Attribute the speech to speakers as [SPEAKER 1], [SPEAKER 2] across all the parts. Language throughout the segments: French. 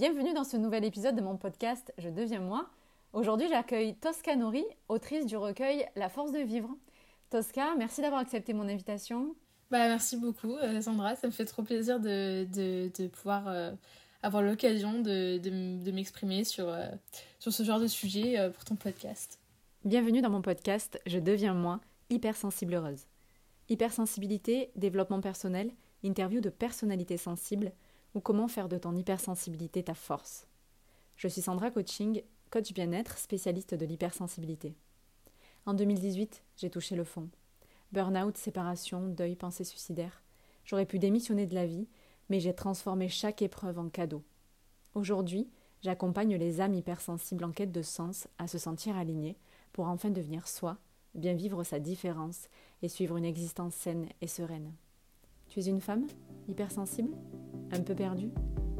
[SPEAKER 1] Bienvenue dans ce nouvel épisode de mon podcast Je deviens moi. Aujourd'hui, j'accueille Tosca Nori, autrice du recueil La force de vivre. Tosca, merci d'avoir accepté mon invitation.
[SPEAKER 2] Bah, merci beaucoup, euh, Sandra. Ça me fait trop plaisir de, de, pouvoir euh, avoir l'occasion de, de m'exprimer sur, euh, sur ce genre de sujet pour ton podcast.
[SPEAKER 1] Bienvenue dans mon podcast Je deviens moi, hypersensible heureuse. Hypersensibilité, développement personnel, interview de personnalités sensibles ou comment faire de ton hypersensibilité ta force. Je suis Sandra Coaching, coach bien-être, spécialiste de l'hypersensibilité. En 2018, j'ai touché le fond. Burnout, séparation, deuil, pensée suicidaire. J'aurais pu démissionner de la vie, mais j'ai transformé chaque épreuve en cadeau. Aujourd'hui, j'accompagne les âmes hypersensibles en quête de sens à se sentir alignées pour enfin devenir soi, bien vivre sa différence et suivre une existence saine et sereine. Tu es une femme hypersensible Un peu perdue?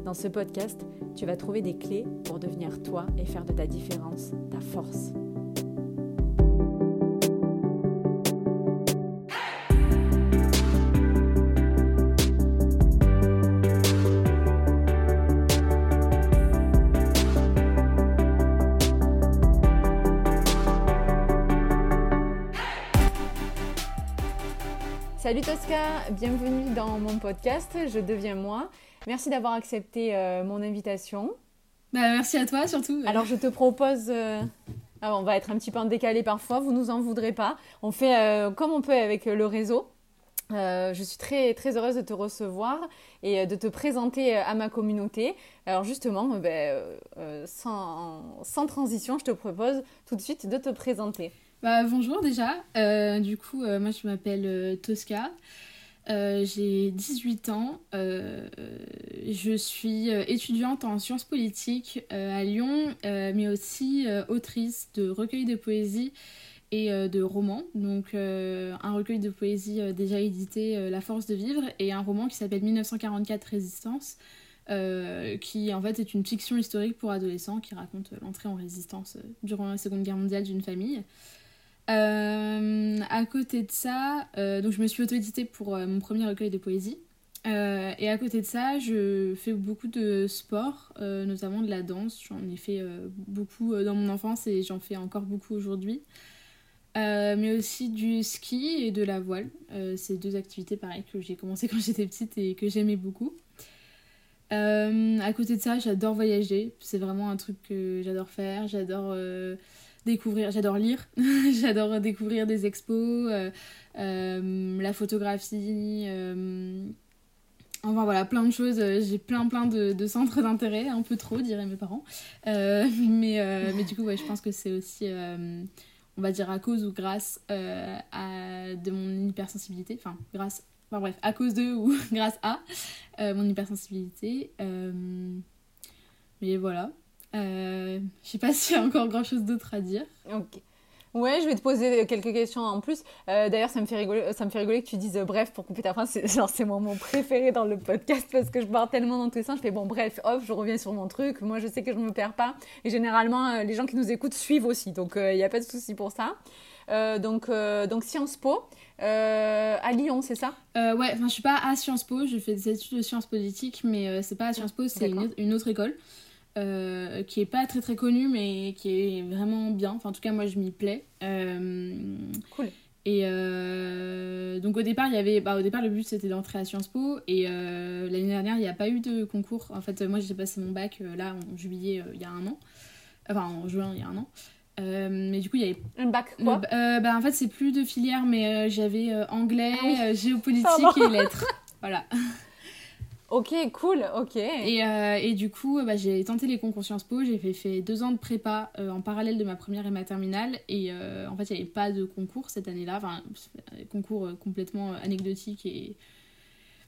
[SPEAKER 1] Dans ce podcast, tu vas trouver des clés pour devenir toi et faire de ta différence ta force. Salut Tosca, bienvenue dans mon podcast Je deviens moi. Merci d'avoir accepté euh, mon invitation.
[SPEAKER 2] Bah, merci à toi surtout.
[SPEAKER 1] Alors je te propose... Euh, ah, on va être un petit peu en décalé parfois, vous nous en voudrez pas. On fait euh, comme on peut avec le réseau. je suis très, très heureuse de te recevoir et de te présenter à ma communauté. Alors justement, ben, sans, sans transition, je te propose tout de suite de te présenter.
[SPEAKER 2] Bah, bonjour déjà. Euh, du coup, euh, moi je m'appelle euh, Tosca. j'ai 18 ans. je suis étudiante en sciences politiques à Lyon, mais aussi autrice de recueils de poésie et de romans. Donc un recueil de poésie déjà édité, La force de vivre, et un roman qui s'appelle 1944 Résistance. qui en fait est une fiction historique pour adolescents qui raconte l'entrée en résistance durant la Seconde Guerre mondiale d'une famille. Euh, à côté de ça, euh, donc je me suis auto-éditée pour euh, mon premier recueil de poésie. et à côté de ça, je fais beaucoup de sport, notamment de la danse. J'en ai fait beaucoup dans mon enfance et j'en fais encore beaucoup aujourd'hui. mais aussi du ski et de la voile. C'est deux activités pareilles que j'ai commencé quand j'étais petite et que j'aimais beaucoup. à côté de ça, j'adore voyager. C'est vraiment un truc que j'adore faire. J'adore découvrir, j'adore lire, j'adore découvrir des expos, euh, euh, la photographie, euh, enfin voilà, plein de choses. J'ai plein plein de, centres d'intérêt, un peu trop, diraient mes parents. mais, mais du coup, ouais, je pense que c'est aussi, on va dire, à cause ou grâce à de mon hypersensibilité, enfin, grâce, enfin bref, à cause de ou grâce à mon hypersensibilité. mais voilà. Euh, je sais pas s'il y a encore grand chose d'autre à dire.
[SPEAKER 1] Ok. Ouais, je vais te poser quelques questions en plus. Euh, d'ailleurs, ça me fait rigoler, ça me fait rigoler que tu dises euh, bref pour couper ta phrase. C'est genre c'est mon mot préféré dans le podcast parce que je pars tellement dans tous les sens. Je fais bon bref, hop, je reviens sur mon truc. Moi, je sais que je me perds pas. Et généralement, les gens qui nous écoutent suivent aussi, donc il n'y a pas de souci pour ça. donc donc Sciences Po à Lyon, c'est ça?
[SPEAKER 2] Ouais, enfin je suis pas à Sciences Po. Je fais des études de sciences politiques, mais c'est pas à Sciences Po, c'est une, autre école. Euh, qui est pas très très connu mais qui est vraiment bien. Enfin, en tout cas, moi je m'y plais. Euh,
[SPEAKER 1] cool.
[SPEAKER 2] Et euh, donc au départ, il y avait, bah, au départ le but c'était d'entrer à Sciences Po et l'année dernière il n'y a pas eu de concours. En fait, moi j'ai passé mon bac là en juillet il y a un an, enfin en juin il y a un an. mais du coup, il y avait.
[SPEAKER 1] Un bac quoi
[SPEAKER 2] bah, En fait, c'est plus de filière, mais j'avais anglais, ah géopolitique et lettres. voilà.
[SPEAKER 1] Ok, cool, ok.
[SPEAKER 2] Et, euh, et du coup, bah, j'ai tenté les concours Sciences Po, j'ai fait, deux ans de prépa euh, en parallèle de ma première et ma terminale. Et euh, en fait, il n'y avait pas de concours cette année-là, enfin, concours complètement anecdotique et.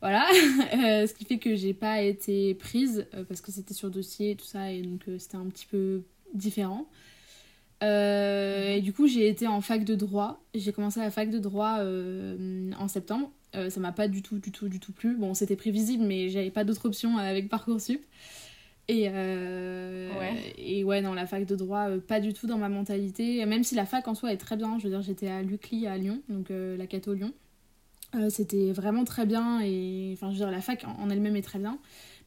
[SPEAKER 2] Voilà, ce qui fait que j'ai pas été prise parce que c'était sur dossier et tout ça, et donc c'était un petit peu différent. et du coup, j'ai été en fac de droit. J'ai commencé la fac de droit en septembre. Euh, ça m'a pas du tout, du tout, du tout plu. Bon, c'était prévisible, mais j'avais pas d'autre option avec Parcoursup. Et, euh, ouais. et ouais, dans la fac de droit, euh, pas du tout dans ma mentalité. Même si la fac en soi est très bien, je veux dire, j'étais à l'UCLI à Lyon, donc la Cato Lyon. c'était vraiment très bien et enfin je veux dire la fac en elle-même est très bien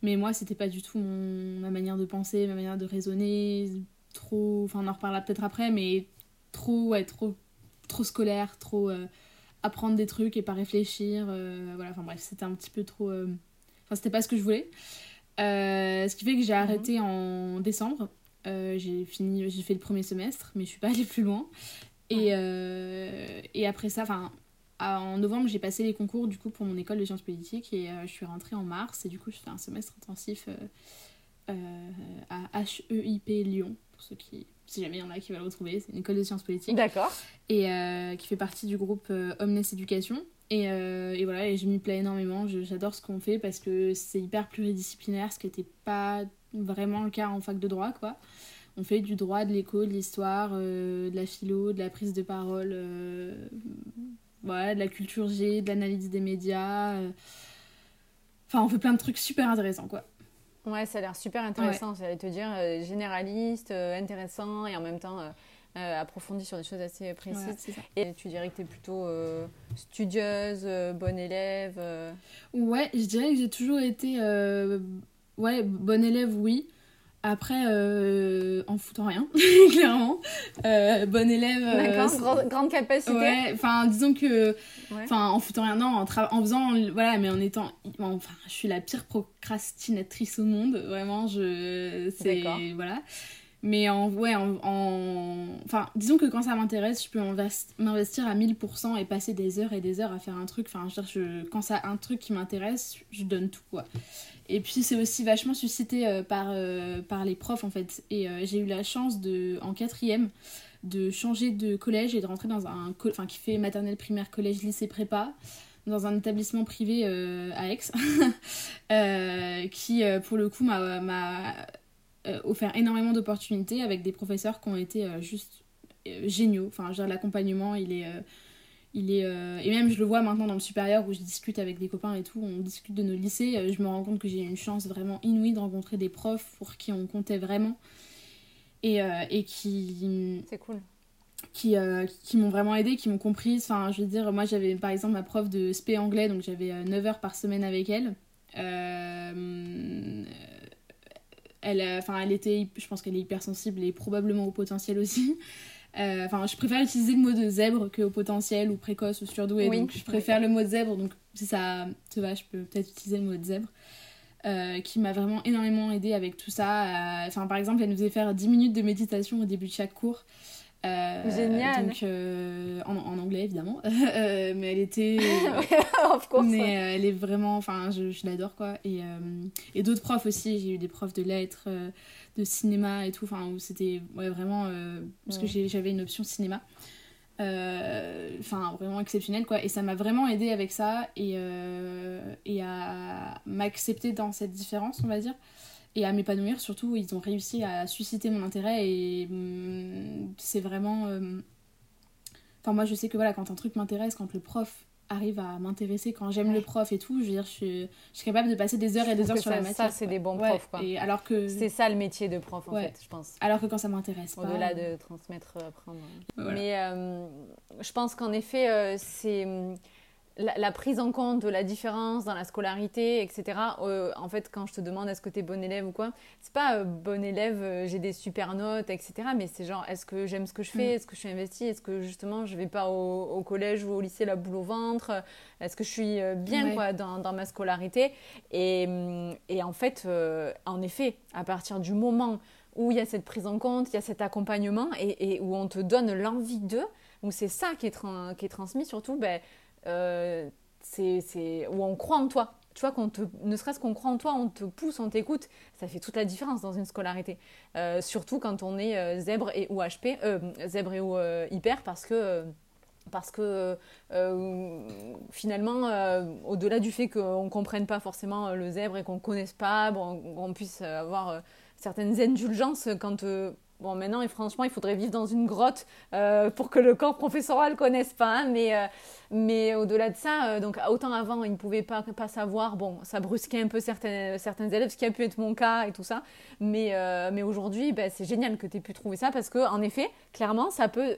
[SPEAKER 2] Mais moi, c'était pas du tout ma manière de penser, ma manière de raisonner. Trop. Enfin, on en reparlera peut-être après, mais trop, ouais, trop, trop scolaire, trop euh, apprendre des trucs et pas réfléchir. Euh, voilà, enfin bref, c'était un petit peu trop. Euh, enfin, c'était pas ce que je voulais. ce qui fait que j'ai mhm. arrêté en décembre. j'ai fini, j'ai fait le premier semestre, mais je suis pas allée plus loin. Et, et après ça, enfin, en novembre, j'ai passé les concours du coup pour mon école de sciences politiques et je suis rentrée en mars et du coup je fais un semestre intensif à HEIP Lyon pour ceux qui si jamais il y en a qui veulent le retrouver. C'est une école de sciences politiques.
[SPEAKER 1] D'accord.
[SPEAKER 2] Et euh, qui fait partie du groupe euh, Omnes Éducation. Et, euh, et, voilà, et je m'y plais énormément. J'adore ce qu'on fait parce que c'est hyper pluridisciplinaire, ce qui n'était pas vraiment le cas en fac de droit, quoi. On fait du droit, de l'éco, de l'histoire, de la philo, de la prise de parole, voilà, de la culture G, de l'analyse des médias. Enfin, on fait plein de trucs super intéressants, quoi.
[SPEAKER 1] Ouais, ça a l'air super intéressant. Ouais. J'allais te dire euh, généraliste, euh, intéressant et en même temps euh, approfondi sur des choses assez précises. et tu dirais que tu es plutôt studieuse, bonne élève
[SPEAKER 2] Ouais, je dirais que j'ai toujours été. ouais, bonne élève, oui. Après, euh, en foutant rien, clairement. Euh, bon élève.
[SPEAKER 1] Euh, grande capacité.
[SPEAKER 2] Ouais, enfin, disons que. Enfin, en foutant rien, non, en, en faisant. Voilà, mais en étant. Enfin, je suis la pire procrastinatrice au monde, vraiment. Je. C'est. Voilà. Mais en, ouais, en, Enfin, disons que quand ça m'intéresse, je peux m'investir à 1000% et passer des heures et des heures à faire un truc. Enfin, je veux dire, je... quand ça un truc qui m'intéresse, je donne tout, quoi. Et puis c'est aussi vachement suscité euh, par, euh, par les profs en fait. Et euh, j'ai eu la chance de, en quatrième de changer de collège et de rentrer dans un enfin qui fait maternelle, primaire, collège, lycée, prépa dans un établissement privé à Aix qui pour le coup m'a offert énormément d'opportunités avec des professeurs qui ont été juste géniaux. Enfin, l'accompagnement, il est il est, euh, Et même, je le vois maintenant dans le supérieur où je discute avec des copains et tout, on discute de nos lycées. Euh, je me rends compte que j'ai une chance vraiment inouïe de rencontrer des profs pour qui on comptait vraiment. Et, euh, et qui.
[SPEAKER 1] C'est cool.
[SPEAKER 2] Qui, qui m'ont vraiment aidé, qui m'ont comprise. Enfin, je veux dire, moi j'avais par exemple ma prof de SP anglais, donc j'avais 9 heures par semaine avec elle. elle, enfin, elle était, je pense qu'elle est hypersensible et probablement au potentiel aussi. Euh, enfin, je préfère utiliser le mot de zèbre que au potentiel ou précoce ou surdoué. donc, je préfère le mot de zèbre. Donc, si ça te va, je peux peut-être utiliser le mot de zèbre. Euh, qui m'a vraiment énormément aidé avec tout ça. Euh, enfin, par exemple, elle nous faisait faire 10 minutes de méditation au début de chaque cours.
[SPEAKER 1] Génial.
[SPEAKER 2] Donc, en, en, anglais évidemment, mais elle était.
[SPEAKER 1] of course.
[SPEAKER 2] Mais elle est vraiment, enfin, je, je l'adore quoi. Et, et d'autres profs aussi. J'ai eu des profs de lettres, de cinéma et tout, enfin où c'était ouais, vraiment euh, parce que j'avais une option cinéma. Euh, enfin vraiment exceptionnel quoi et ça m'a vraiment aidé avec ça et, euh, et à m'accepter dans cette différence on va dire et à m'épanouir surtout ils ont réussi à susciter mon intérêt et mm, c'est vraiment enfin moi je sais que voilà quand un truc m'intéresse quand le prof arrive à m'intéresser quand j'aime le prof et tout je veux dire je suis, je suis capable de passer des heures et des heures sur la matière
[SPEAKER 1] ça c'est des bons profs quoi.
[SPEAKER 2] et alors que
[SPEAKER 1] c'est ça le métier de prof en fait je pense.
[SPEAKER 2] Alors que quand ça m'intéresse pas
[SPEAKER 1] au-delà de transmettre apprendre. mais euh, je pense qu'en effet euh, c'est la, prise en compte de la différence dans la scolarité, etc. Euh, en fait, quand je te demande est-ce que tu es bon élève ou quoi, c'est pas euh, bon élève, euh, j'ai des super notes, etc. Mais c'est genre est-ce que j'aime ce que je fais, mm. est-ce que je suis investie, est-ce que justement je vais pas au, collège ou au lycée la boule au ventre, est-ce que je suis bien quoi, dans, dans, ma scolarité. Et, et, en fait, en effet, à partir du moment où il y a cette prise en compte, il y a cet accompagnement et, et où on te donne l'envie d'eux, où c'est ça qui est, qui est transmis surtout, ben, euh, c'est où on croit en toi. Tu vois, te, ne serait-ce qu'on croit en toi, on te pousse, on t'écoute, ça fait toute la différence dans une scolarité. Euh, surtout quand on est euh, zèbre et ou HP, zèbre et ou hyper, parce que parce que finalement, au-delà du fait qu'on ne comprenne pas forcément le zèbre et qu'on ne connaisse pas, bon, on puisse avoir certaines indulgences quand Bon, maintenant, et franchement, il faudrait vivre dans une grotte euh, pour que le corps professoral connaisse pas. Hein, mais euh, mais au-delà de ça, euh, donc autant avant, ils ne pouvaient pas, pas savoir. Bon, ça brusquait un peu certains, élèves, ce qui a pu être mon cas et tout ça. Mais, mais aujourd'hui, ben, c'est génial que tu aies pu trouver ça parce qu'en effet, clairement, ça peut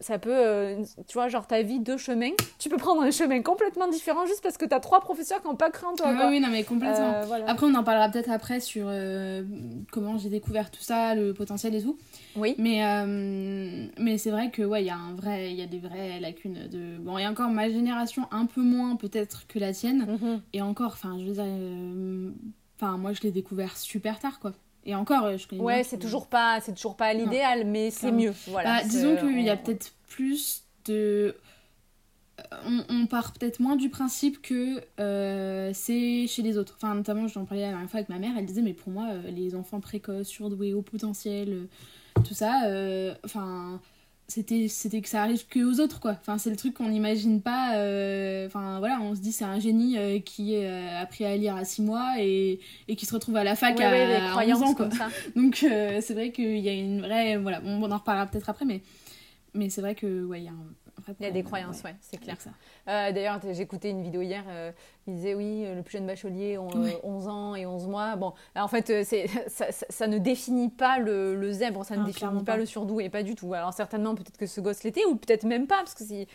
[SPEAKER 1] ça peut, euh, tu vois, genre ta vie, deux chemins. Tu peux prendre un chemin complètement différent juste parce que tu as trois professeurs qui n'ont pas cru en toi.
[SPEAKER 2] Oui, oui, non, mais complètement. Après, on en parlera peut-être après sur comment j'ai découvert tout ça, le potentiel et tout.
[SPEAKER 1] Oui.
[SPEAKER 2] Mais, mais c'est vrai que, ouais, il y a un vrai, il y a des vraies lacunes de. Bon, et encore ma génération, un peu moins peut-être que la tienne. Mhm. Et encore, enfin, je veux dire. Enfin, moi, je l'ai découvert super tard, quoi. Et encore, euh, je connais
[SPEAKER 1] Ouais, c'est toujours pas, c'est toujours pas l'idéal, mais c'est mieux. Voilà.
[SPEAKER 2] Bah, disons qu'il y a peut-être plus de. On, on part peut-être moins du principe que euh, c'est chez les autres. Enfin, notamment, j'en parlais la dernière fois avec ma mère, elle disait, mais pour moi, euh, les enfants précoces, surdoués, au potentiel, tout ça, enfin c'était c'était que ça arrive que aux autres quoi. Enfin c'est le truc qu'on n'imagine pas euh, enfin voilà on se dit c'est un génie euh, qui euh, a appris à lire à 6 mois et, et qui se retrouve à la fac à, 11 ans quoi. donc c'est vrai qu'il y a une vraie voilà on, on en reparlera peut-être après mais mais c'est vrai que ouais il y a un
[SPEAKER 1] il y a des croyances, ouais, c'est clair. ça. Euh, D'ailleurs, écouté une vidéo hier, euh, il disait oui, le plus jeune bachelier, ont 11 ans et 11 mois. Bon, en fait, euh, ça, ça, ça, ne définit pas le, le zèbre, ça ne définit pas, le surdoué, pas du tout. Alors certainement, peut-être que ce gosse l'était, ou peut-être même pas, parce que c'est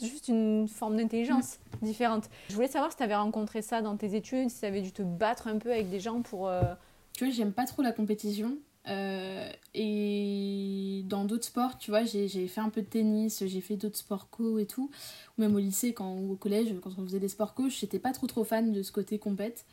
[SPEAKER 1] juste une forme d'intelligence mm. différente. Je voulais savoir si tu avais rencontré ça dans tes études, si tu avais dû te battre un peu avec des gens pour... Euh,
[SPEAKER 2] tu vois, j'aime pas trop la compétition. Euh, et dans d'autres sports, tu vois, j'ai fait un peu de tennis, j'ai fait d'autres sports co et tout. Ou même au lycée, quand, ou au collège, quand on faisait des sports co, j'étais pas trop trop fan de ce côté compète.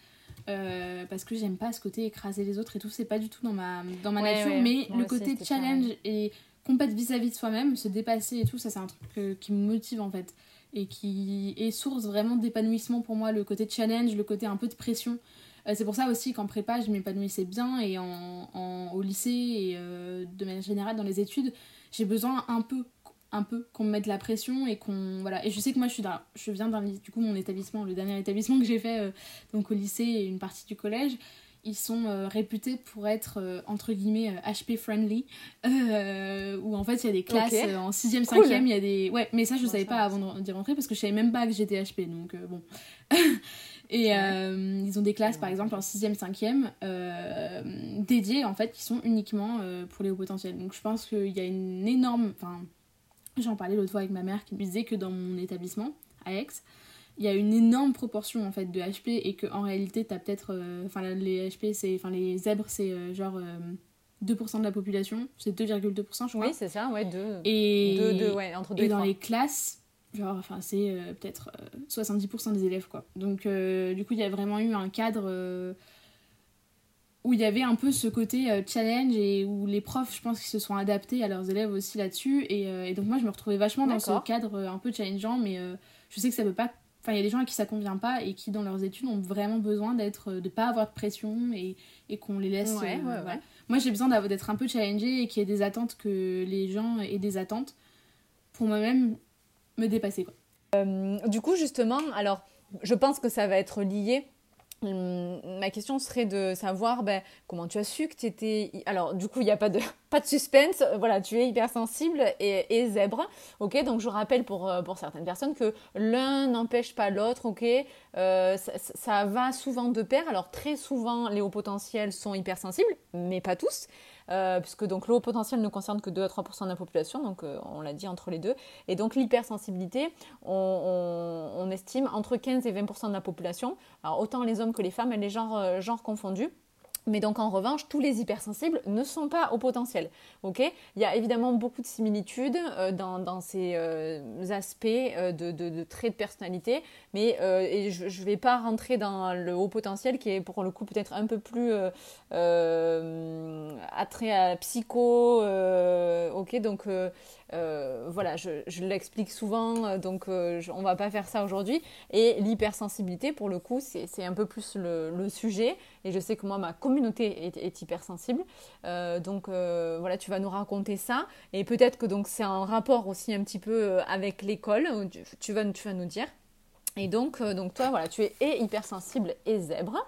[SPEAKER 2] Euh, parce que j'aime pas ce côté écraser les autres et tout, c'est pas du tout dans ma, dans ma nature. mais le côté challenge et compète vis-à-vis de soi-même, se dépasser et tout, ça c'est un truc qui me motive en fait. Et qui est source vraiment d'épanouissement pour moi, le côté challenge, le côté un peu de pression. Euh, c'est pour ça aussi qu'en prépa, je m'épanouissais bien et en, en, au lycée et euh, de manière générale dans les études, j'ai besoin un peu un peu qu'on me mette la pression et qu'on voilà. Et je sais que moi je suis dans, je viens d'un du coup mon établissement le dernier établissement que j'ai fait euh, donc au lycée et une partie du collège ils sont réputés pour être entre guillemets HP friendly. Où en fait il y a des classes en 6ème 5ème il y a des ouais mais ça je savais pas avant d'y rentrer parce que je savais même pas que j'étais HP donc bon Et euh, ils ont des classes, par exemple, en 6e, 5e, euh, dédiées, en fait, qui sont uniquement euh, pour les hauts potentiels. Donc je pense qu'il y a une énorme... Enfin, j'en parlais l'autre fois avec ma mère qui me disait que dans mon établissement, à Aix, il y a une énorme proportion, en fait, de HP et qu'en réalité, tu as peut-être... Enfin, les HP, c'est... Enfin, les zèbres, c'est genre... 2% de la population, c'est 2,2% je crois.
[SPEAKER 1] Oui, c'est ça, ouais, 2.
[SPEAKER 2] Et, ouais, entre 2 et, et dans les classes, Genre, enfin, c'est euh, peut-être 70% euh, des élèves, quoi. Donc, euh, du coup, il y a vraiment eu un cadre où il y avait un peu ce côté challenge et où les profs, je pense, qu'ils se sont adaptés à leurs élèves aussi là-dessus. Et, donc, moi, je me retrouvais vachement dans ce cadre un peu challengeant, mais je sais que ça peut pas. Enfin, il y a des gens à qui ça convient pas et qui, dans leurs études, ont vraiment besoin d'être, de pas avoir de pression et, et qu'on les laisse. Ouais, ouais, Moi, j'ai besoin d'être un peu challengée et qu'il y ait des attentes, que les gens aient des attentes. Pour moi-même, me dépasser. Quoi.
[SPEAKER 1] Euh, du coup, justement, alors, je pense que ça va être lié. Hum, ma question serait de savoir ben, comment tu as su que tu étais. Alors, du coup, il n'y a pas de, pas de suspense. Voilà, tu es hypersensible et, zèbre. Ok, donc je rappelle pour, euh, pour certaines personnes que l'un n'empêche pas l'autre. Ok, euh, ça, ça, va souvent de pair. Alors, très souvent, les hauts potentiels sont hypersensibles, mais pas tous. Euh, puisque donc le haut potentiel ne concerne que 2 à 3% de la population, donc euh, on l'a dit entre les deux. Et donc l'hypersensibilité, on, estime entre 15 et 20% de la population, autant les hommes que les femmes et les genres, euh, genres confondus. Mais donc en revanche, tous les hypersensibles ne sont pas au potentiel. Il y a évidemment beaucoup de similitudes euh, dans, ces euh, aspects euh, de, traits de personnalité, mais je ne vais pas rentrer dans le haut potentiel qui est pour le coup peut-être un peu plus attrait à psycho. donc euh, voilà, je, l'explique souvent, euh, donc euh, on va pas faire ça aujourd'hui. Et l'hypersensibilité, pour le coup, c'est un peu plus le, sujet. Et je sais que moi, ma communauté est, hypersensible. donc voilà, tu vas nous raconter ça. Et peut-être que donc c'est un rapport aussi un petit peu avec l'école. Tu, vas, tu vas nous dire. Et donc, donc toi, voilà, tu es hypersensible et zèbre.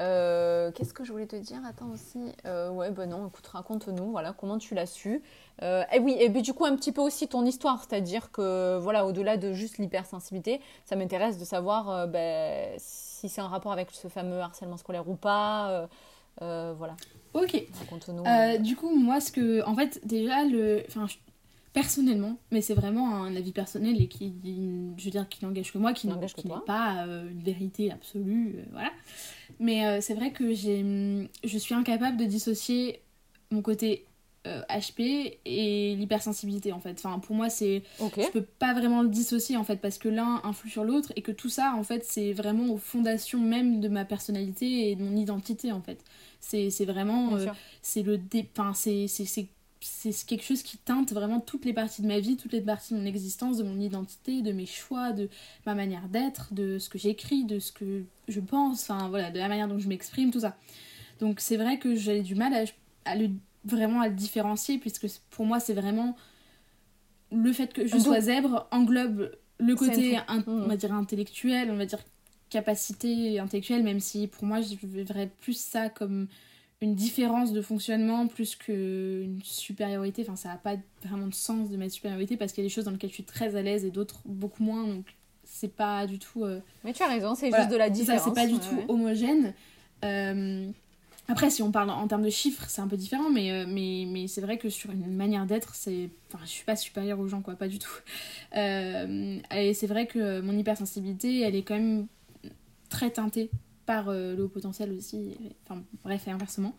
[SPEAKER 1] Euh, qu'est-ce que je voulais te dire? Attends aussi. Euh, ouais, ben non, écoute, raconte-nous, voilà, comment tu l'as su. Euh, et oui, et puis du coup, un petit peu aussi ton histoire, c'est-à-dire que, voilà, au-delà de juste l'hypersensibilité, ça m'intéresse de savoir ben, si c'est un rapport avec ce fameux harcèlement scolaire ou pas. voilà.
[SPEAKER 2] Ok. Raconte-nous. du coup, moi, ce que. En fait, déjà, le. Enfin, personnellement, mais c'est vraiment un avis personnel et qui, je veux dire, qui n'engage que moi, qui n'est pas euh, une vérité absolue, euh, voilà. Mais euh, c'est vrai que j'ai, je suis incapable de dissocier mon côté HP et l'hypersensibilité en fait. Enfin, pour moi, c'est, je peux pas vraiment le dissocier en fait parce que l'un influe sur l'autre et que tout ça en fait, c'est vraiment aux fondations même de ma personnalité et de mon identité en fait. C'est, vraiment, c'est le, dé... enfin, c'est c'est quelque chose qui teinte vraiment toutes les parties de ma vie, toutes les parties de mon existence, de mon identité, de mes choix, de ma manière d'être, de ce que j'écris, de ce que je pense, enfin voilà, de la manière dont je m'exprime, tout ça. Donc c'est vrai que j'ai du mal à, le, vraiment à le différencier, puisque pour moi c'est vraiment le fait que je sois zèbre englobe le côté, on va dire, intellectuel, on va dire capacité intellectuelle, même si pour moi je verrais plus ça comme une différence de fonctionnement plus qu'une supériorité. Enfin, ça n'a pas vraiment de sens de mettre supériorité parce qu'il y a des choses dans lesquelles je suis très à l'aise et d'autres beaucoup moins. Donc, c'est pas du tout. Euh,
[SPEAKER 1] Mais tu as raison, c'est juste de la différence.
[SPEAKER 2] c'est pas du tout homogène. Euh, après, si on parle en termes de chiffres, c'est un peu différent, mais, euh, mais, mais c'est vrai que sur une manière d'être, c'est. Enfin, je suis pas supérieure aux gens, quoi, pas du tout. et c'est vrai que mon hypersensibilité, elle est quand même très teintée par euh, le haut potentiel aussi, enfin bref, et inversement.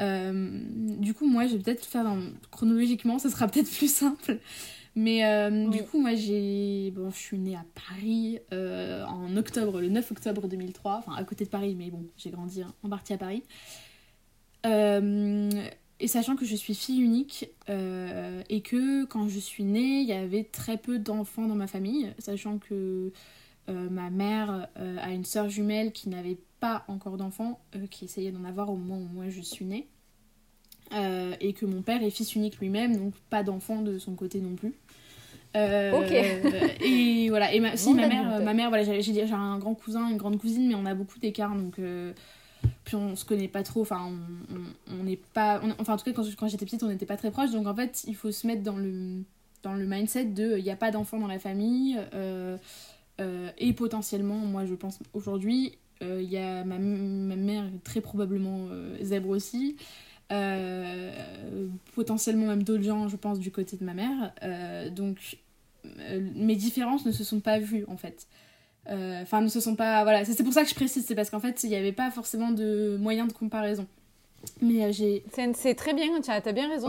[SPEAKER 2] Euh, du coup, moi, je vais peut-être faire chronologiquement, ça sera peut-être plus simple. Mais euh, du coup, moi, j'ai. Bon, je suis née à Paris en octobre, le 9 octobre 2003, enfin à côté de Paris, mais bon, j'ai grandi en partie à Paris. et sachant que je suis fille unique et que quand je suis née, il y avait très peu d'enfants dans ma famille, sachant que euh, ma mère euh, a une sœur jumelle qui n'avait pas encore d'enfant, euh, qui essayait d'en avoir au moment où moi je suis née. et que mon père est fils unique lui-même, donc pas d'enfant de son côté non plus. ok. et voilà. Et ma, si, ma mère, ma mère, voilà, j'ai un grand cousin, une grande cousine, mais on a beaucoup d'écart, donc puis on se connaît pas trop. Enfin, on n'est pas, enfin en tout cas quand, quand j'étais petite, on n'était pas très proches. Donc en fait, il faut se mettre dans le dans le mindset de, il n'y a pas d'enfant dans la famille. Euh, et potentiellement, moi je pense aujourd'hui, euh, il y a ma, ma, mère très probablement euh, zèbre aussi. potentiellement même d'autres gens, je pense, du côté de ma mère. donc mes différences ne se sont pas vues en fait. Enfin, ne se sont pas. Voilà, c'est pour ça que je précise, c'est parce qu'en fait, il n'y avait pas forcément de moyen de comparaison. Mais euh, j'ai.
[SPEAKER 1] C'est très bien, tu as, bien raison.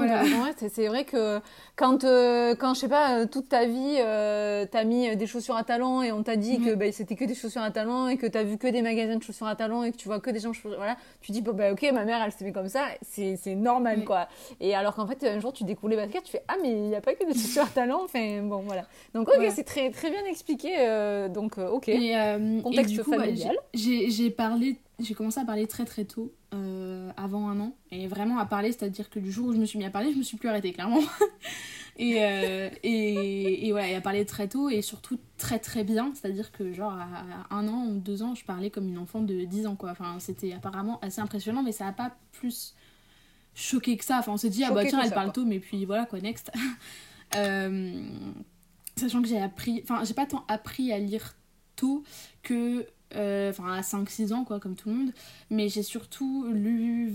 [SPEAKER 1] C'est vrai que quand, euh, quand, je sais pas, euh, toute ta vie, tu as mis des chaussures à talons et on t'a dit que bah, c'était que des chaussures à talons et que tu as vu que des magasins de chaussures à talons et que tu vois que des gens. Voilà, tu dis, bah, ok, ma mère, elle s'est fait comme ça, c'est normal, quoi. Et alors qu'en fait, un jour, tu découvres les baskets, tu fais, ah, mais il n'y a pas que des chaussures à talons. Enfin, bon, voilà. Donc, ok, c'est très, très bien expliqué. donc, ok.
[SPEAKER 2] Et, Contexte bah, familial. J'ai parlé j'ai commencé à parler très très tôt, euh, avant un an, et vraiment à parler, c'est-à-dire que du jour où je me suis mis à parler, je me suis plus arrêtée, clairement. et, euh, et, et, voilà, et à parler très tôt, et surtout très très bien, c'est-à-dire que genre à, un an ou deux ans, je parlais comme une enfant de 10 ans, quoi. Enfin, c'était apparemment assez impressionnant, mais ça n'a pas plus choqué que ça. Enfin, on s'est dit, ah bah tiens, elle parle tôt, mais puis voilà, quoi, next. Euh, sachant que j'ai appris, enfin, j'ai pas tant appris à lire tôt que enfin à 5-6 ans quoi comme tout le monde. Mais j'ai surtout lu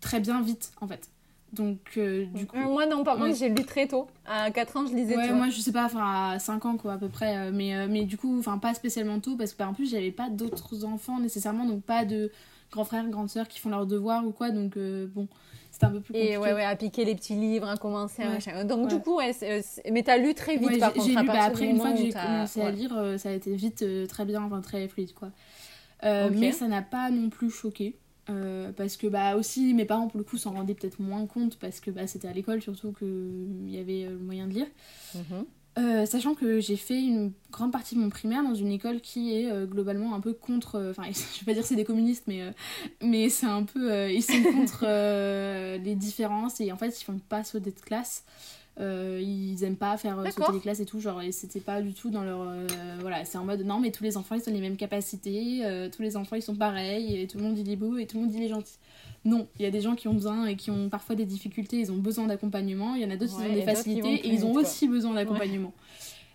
[SPEAKER 2] très bien vite en fait. Donc euh, du coup.
[SPEAKER 1] Moi non par contre j'ai lu très tôt. À 4 ans je lisais
[SPEAKER 2] ouais moi je sais pas enfin à 5 ans quoi à peu près euh, mais, mais du coup enfin pas spécialement tôt parce que en plus j'avais pas d'autres enfants nécessairement donc pas de grands frères grandes sœurs qui font leurs devoirs ou quoi donc bon c'était un peu plus compliqué.
[SPEAKER 1] Et ouais, ouais, à piquer les petits livres, à commencer à machin. Donc, du coup, ouais, mais t'as lu très vite par contre.
[SPEAKER 2] Lu, bah, après, une fois que j'ai commencé à lire, euh, ça a été vite, euh, très bien, enfin très fluide quoi. Euh, mais ça n'a pas non plus choqué. parce que bah aussi mes parents pour le coup s'en rendaient peut-être moins compte parce que bah, c'était à l'école surtout qu'il y avait le moyen de lire. Mhm. Euh, sachant que j'ai fait une grande partie de mon primaire dans une école qui est euh, globalement un peu contre. Euh, enfin, je vais pas dire c'est des communistes, mais, mais c'est un peu. ils sont contre les différences et en fait ils font pas sauter de classe. Ils aiment pas faire sauter les classes et tout, genre, et c'était pas du tout dans leur. voilà, c'est en mode non, mais tous les enfants ils ont les mêmes capacités, tous les enfants ils sont pareils, et tout le monde dit les beaux et tout le monde dit les gentils. Non, il y a des gens qui ont besoin et qui ont parfois des difficultés, ils ont besoin d'accompagnement. Il y en a d'autres qui ont des facilités et ils ont aussi besoin d'accompagnement.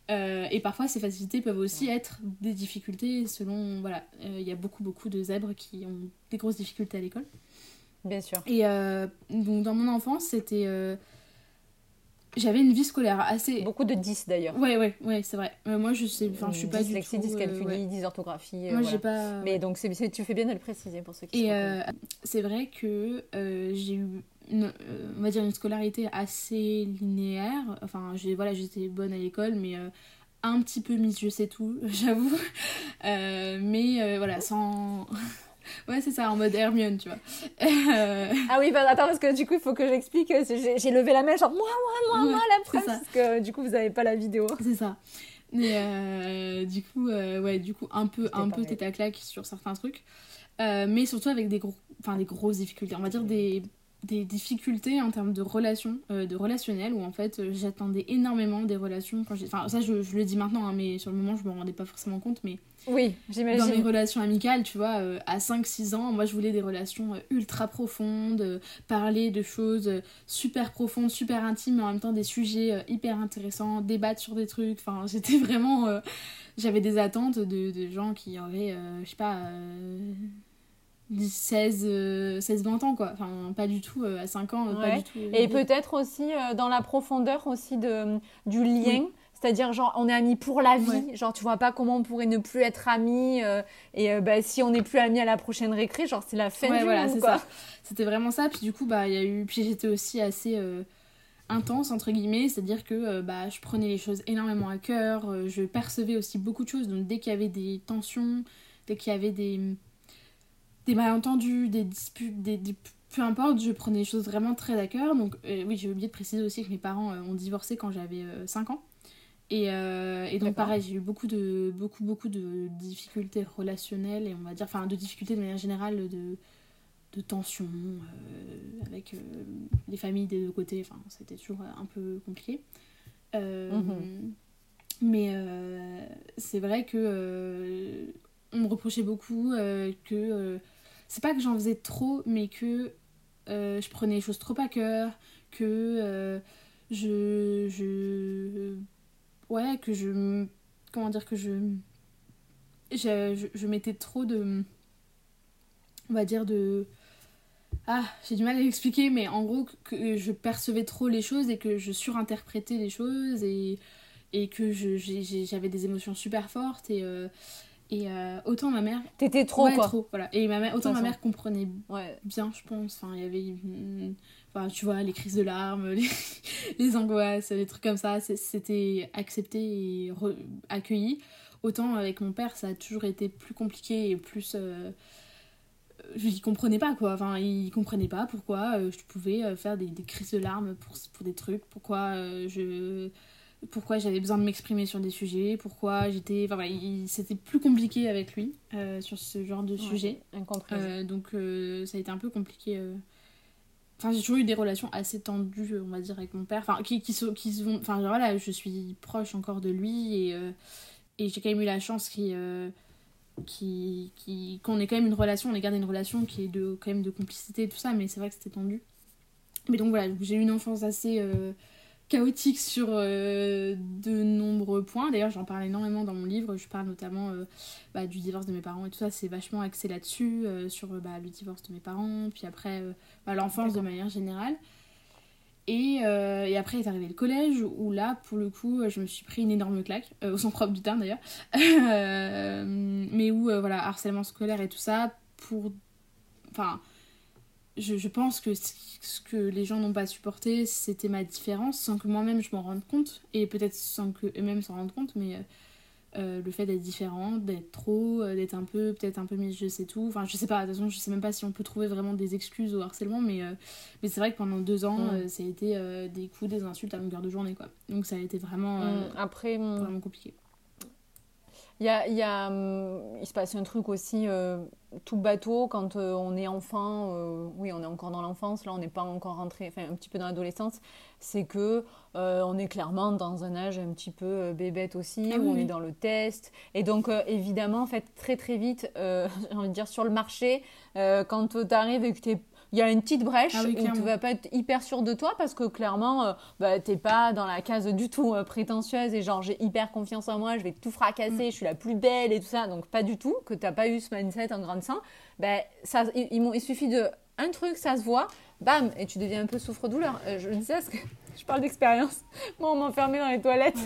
[SPEAKER 2] Euh, et parfois, ces facilités peuvent aussi être des difficultés selon. Voilà, euh, il y a beaucoup, beaucoup de zèbres qui ont des grosses difficultés à l'école.
[SPEAKER 1] Bien sûr.
[SPEAKER 2] Et euh, donc, dans mon enfance, c'était. J'avais une vie scolaire assez.
[SPEAKER 1] Beaucoup de 10 d'ailleurs.
[SPEAKER 2] Ouais, ouais, ouais, c'est vrai. Euh, moi, je sais, enfin, je suis pas du tout.
[SPEAKER 1] dyscalculie, euh, ouais. dysorthographie.
[SPEAKER 2] Moi, j'ai pas.
[SPEAKER 1] Mais donc, c'est, tu fais bien de le préciser pour ceux qui.
[SPEAKER 2] Et c'est vrai que j'ai eu, une, on va dire, une scolarité assez linéaire. Enfin, j'ai, voilà, j'étais bonne à l'école, mais un petit peu mise, je sais tout, j'avoue. mais voilà, sans. Ouais, c'est ça, en mode Hermione, tu vois.
[SPEAKER 1] ah oui, bah, attends, parce que du coup, il faut que j'explique. J'ai levé la main, genre moi, moi, moi, moi, la preuve, parce que du coup, vous n'avez pas la vidéo.
[SPEAKER 2] C'est ça. Mais euh, du coup, euh, ouais, du coup, un peu, un peu tête à claque sur certains trucs. Euh, mais surtout avec des, gros, enfin, des grosses difficultés. On va dire des, des difficultés en termes de relations, de relationnel, où en fait j'attendais énormément des relations. Quand enfin, ça je, je, le dis maintenant, hein, mais sur le moment je me rendais pas forcément compte. Mais
[SPEAKER 1] oui, j'imagine.
[SPEAKER 2] Dans mes relations amicales, tu vois, euh, à 5-6 ans, moi je voulais des relations euh, ultra profondes, euh, parler de choses super profondes, super intimes, mais en même temps des sujets hyper intéressants, débattre sur des trucs. Enfin, j'étais vraiment. J'avais des attentes de, de, gens qui avaient, je sais pas. 16, 16, 20 ans quoi enfin pas du tout à 5 ans pas du tout
[SPEAKER 1] et peut-être aussi dans la profondeur aussi de du lien c'est-à-dire, genre, on est amis pour la vie. Genre, tu vois pas comment on pourrait ne plus être amis. Euh, et euh, bah, si on n'est plus amis à la prochaine récré, genre, c'est la fin du voilà, monde, quoi.
[SPEAKER 2] C'était vraiment ça. Puis du coup, bah, il y a eu... Puis j'étais aussi assez euh, intense, entre guillemets. C'est-à-dire que bah, je prenais les choses énormément à cœur. je percevais aussi beaucoup de choses. Donc, dès qu'il y avait des tensions, dès qu'il y avait des... des malentendus, des disputes, des... peu importe, je prenais les choses vraiment très à cœur. Donc, oui, j'ai oublié de préciser aussi que mes parents ont divorcé quand j'avais 5 ans. Et, euh, et donc pareil, j'ai eu beaucoup de, beaucoup, beaucoup de difficultés relationnelles et on va dire, enfin de difficultés de manière générale de, de tensions euh, avec euh, les familles des deux côtés. Enfin, c'était toujours un peu compliqué. Mhm. Mais c'est vrai que on me reprochait beaucoup que c'est pas que j'en faisais trop, mais que je prenais les choses trop à cœur, que je, je ouais, que je. Comment dire que je. Je, je, mettais trop de. On va dire de. Ah, j'ai du mal à l'expliquer, mais en gros, que je percevais trop les choses et que je surinterprétais les choses et, et que j'avais des émotions super fortes et. Euh, et euh, autant ma mère.
[SPEAKER 1] T'étais trop,
[SPEAKER 2] ouais,
[SPEAKER 1] quoi.
[SPEAKER 2] trop, voilà. Et ma mère, autant ma mère comprenait bien, je pense. Enfin, il y avait. Enfin, tu vois, les crises de larmes, les, angoisses, les trucs comme ça, c'était accepté et accueilli. Autant avec mon père, ça a toujours été plus compliqué et plus. Euh, je ne comprenais pas quoi, enfin il comprenait pas pourquoi euh, je pouvais euh, faire des, des, crises de larmes pour, pour des trucs, pourquoi je pourquoi j'avais besoin de m'exprimer sur des sujets, pourquoi j'étais. Enfin, c'était plus compliqué avec lui sur ce genre de sujet. donc ça a été un peu compliqué Enfin, j'ai toujours eu des relations assez tendues, on va dire, avec mon père. Enfin, qui, qui, qui vont. Enfin, voilà, je suis proche encore de lui et, euh, et j'ai quand même eu la chance qu'il. Euh, qui, qui, qu'on ait quand même une relation, on ait gardé une relation qui est de, quand même de complicité et tout ça, mais c'est vrai que c'était tendu. Mais donc voilà, j'ai eu une enfance assez. Euh, chaotique sur euh, de nombreux points. D'ailleurs, j'en parle énormément dans mon livre. Je parle notamment euh, bah, du divorce de mes parents et tout ça. C'est vachement axé là-dessus, euh, sur bah, le divorce de mes parents, puis après bah, l'enfance de manière générale. Et, et, après est arrivé le collège, où là, pour le coup, je me suis pris une énorme claque, au sens propre du terme d'ailleurs. mais où, voilà, harcèlement scolaire et tout ça, pour. Enfin je, je, pense que ce que les gens n'ont pas supporté, c'était ma différence, sans que moi-même je m'en rende compte, et peut-être sans que eux-mêmes s'en rendent compte, mais euh, euh, le fait d'être différente, d'être trop, euh, d'être un peu, peut-être un peu mise, je sais tout. Enfin, je sais pas, de toute façon, je sais même pas si on peut trouver vraiment des excuses au harcèlement, mais, mais c'est vrai que pendant deux ans, ça a été des coups, des insultes à longueur de journée, quoi. Donc ça a été vraiment,
[SPEAKER 1] Après,
[SPEAKER 2] vraiment compliqué.
[SPEAKER 1] Il y a, y a, hum, il se passe un truc aussi euh, tout bateau quand euh, on est enfant, euh, oui on est encore dans l'enfance, là on n'est pas encore rentré, enfin un petit peu dans l'adolescence, c'est que on est clairement dans un âge un petit peu bébête aussi, ah où on est dans le test, et donc évidemment en fait très très vite, j'ai envie de dire sur le marché, quand tu arrives et que tu es il y a une petite brèche ah où tu vas pas être hyper sûr de toi parce que clairement, euh, bah, t'es pas dans la case du tout euh, prétentieuse et genre j'ai hyper confiance en moi, je vais tout fracasser, mm. je suis la plus belle et tout ça. Donc pas du tout, que t'as pas eu ce mindset en grande sein. Ben, ça, il, il, suffit de un truc, ça se voit. bam, et tu deviens un peu souffre-douleur. Euh, je dis ça parce que je parle d'expérience. Moi, on m'enfermait dans les toilettes.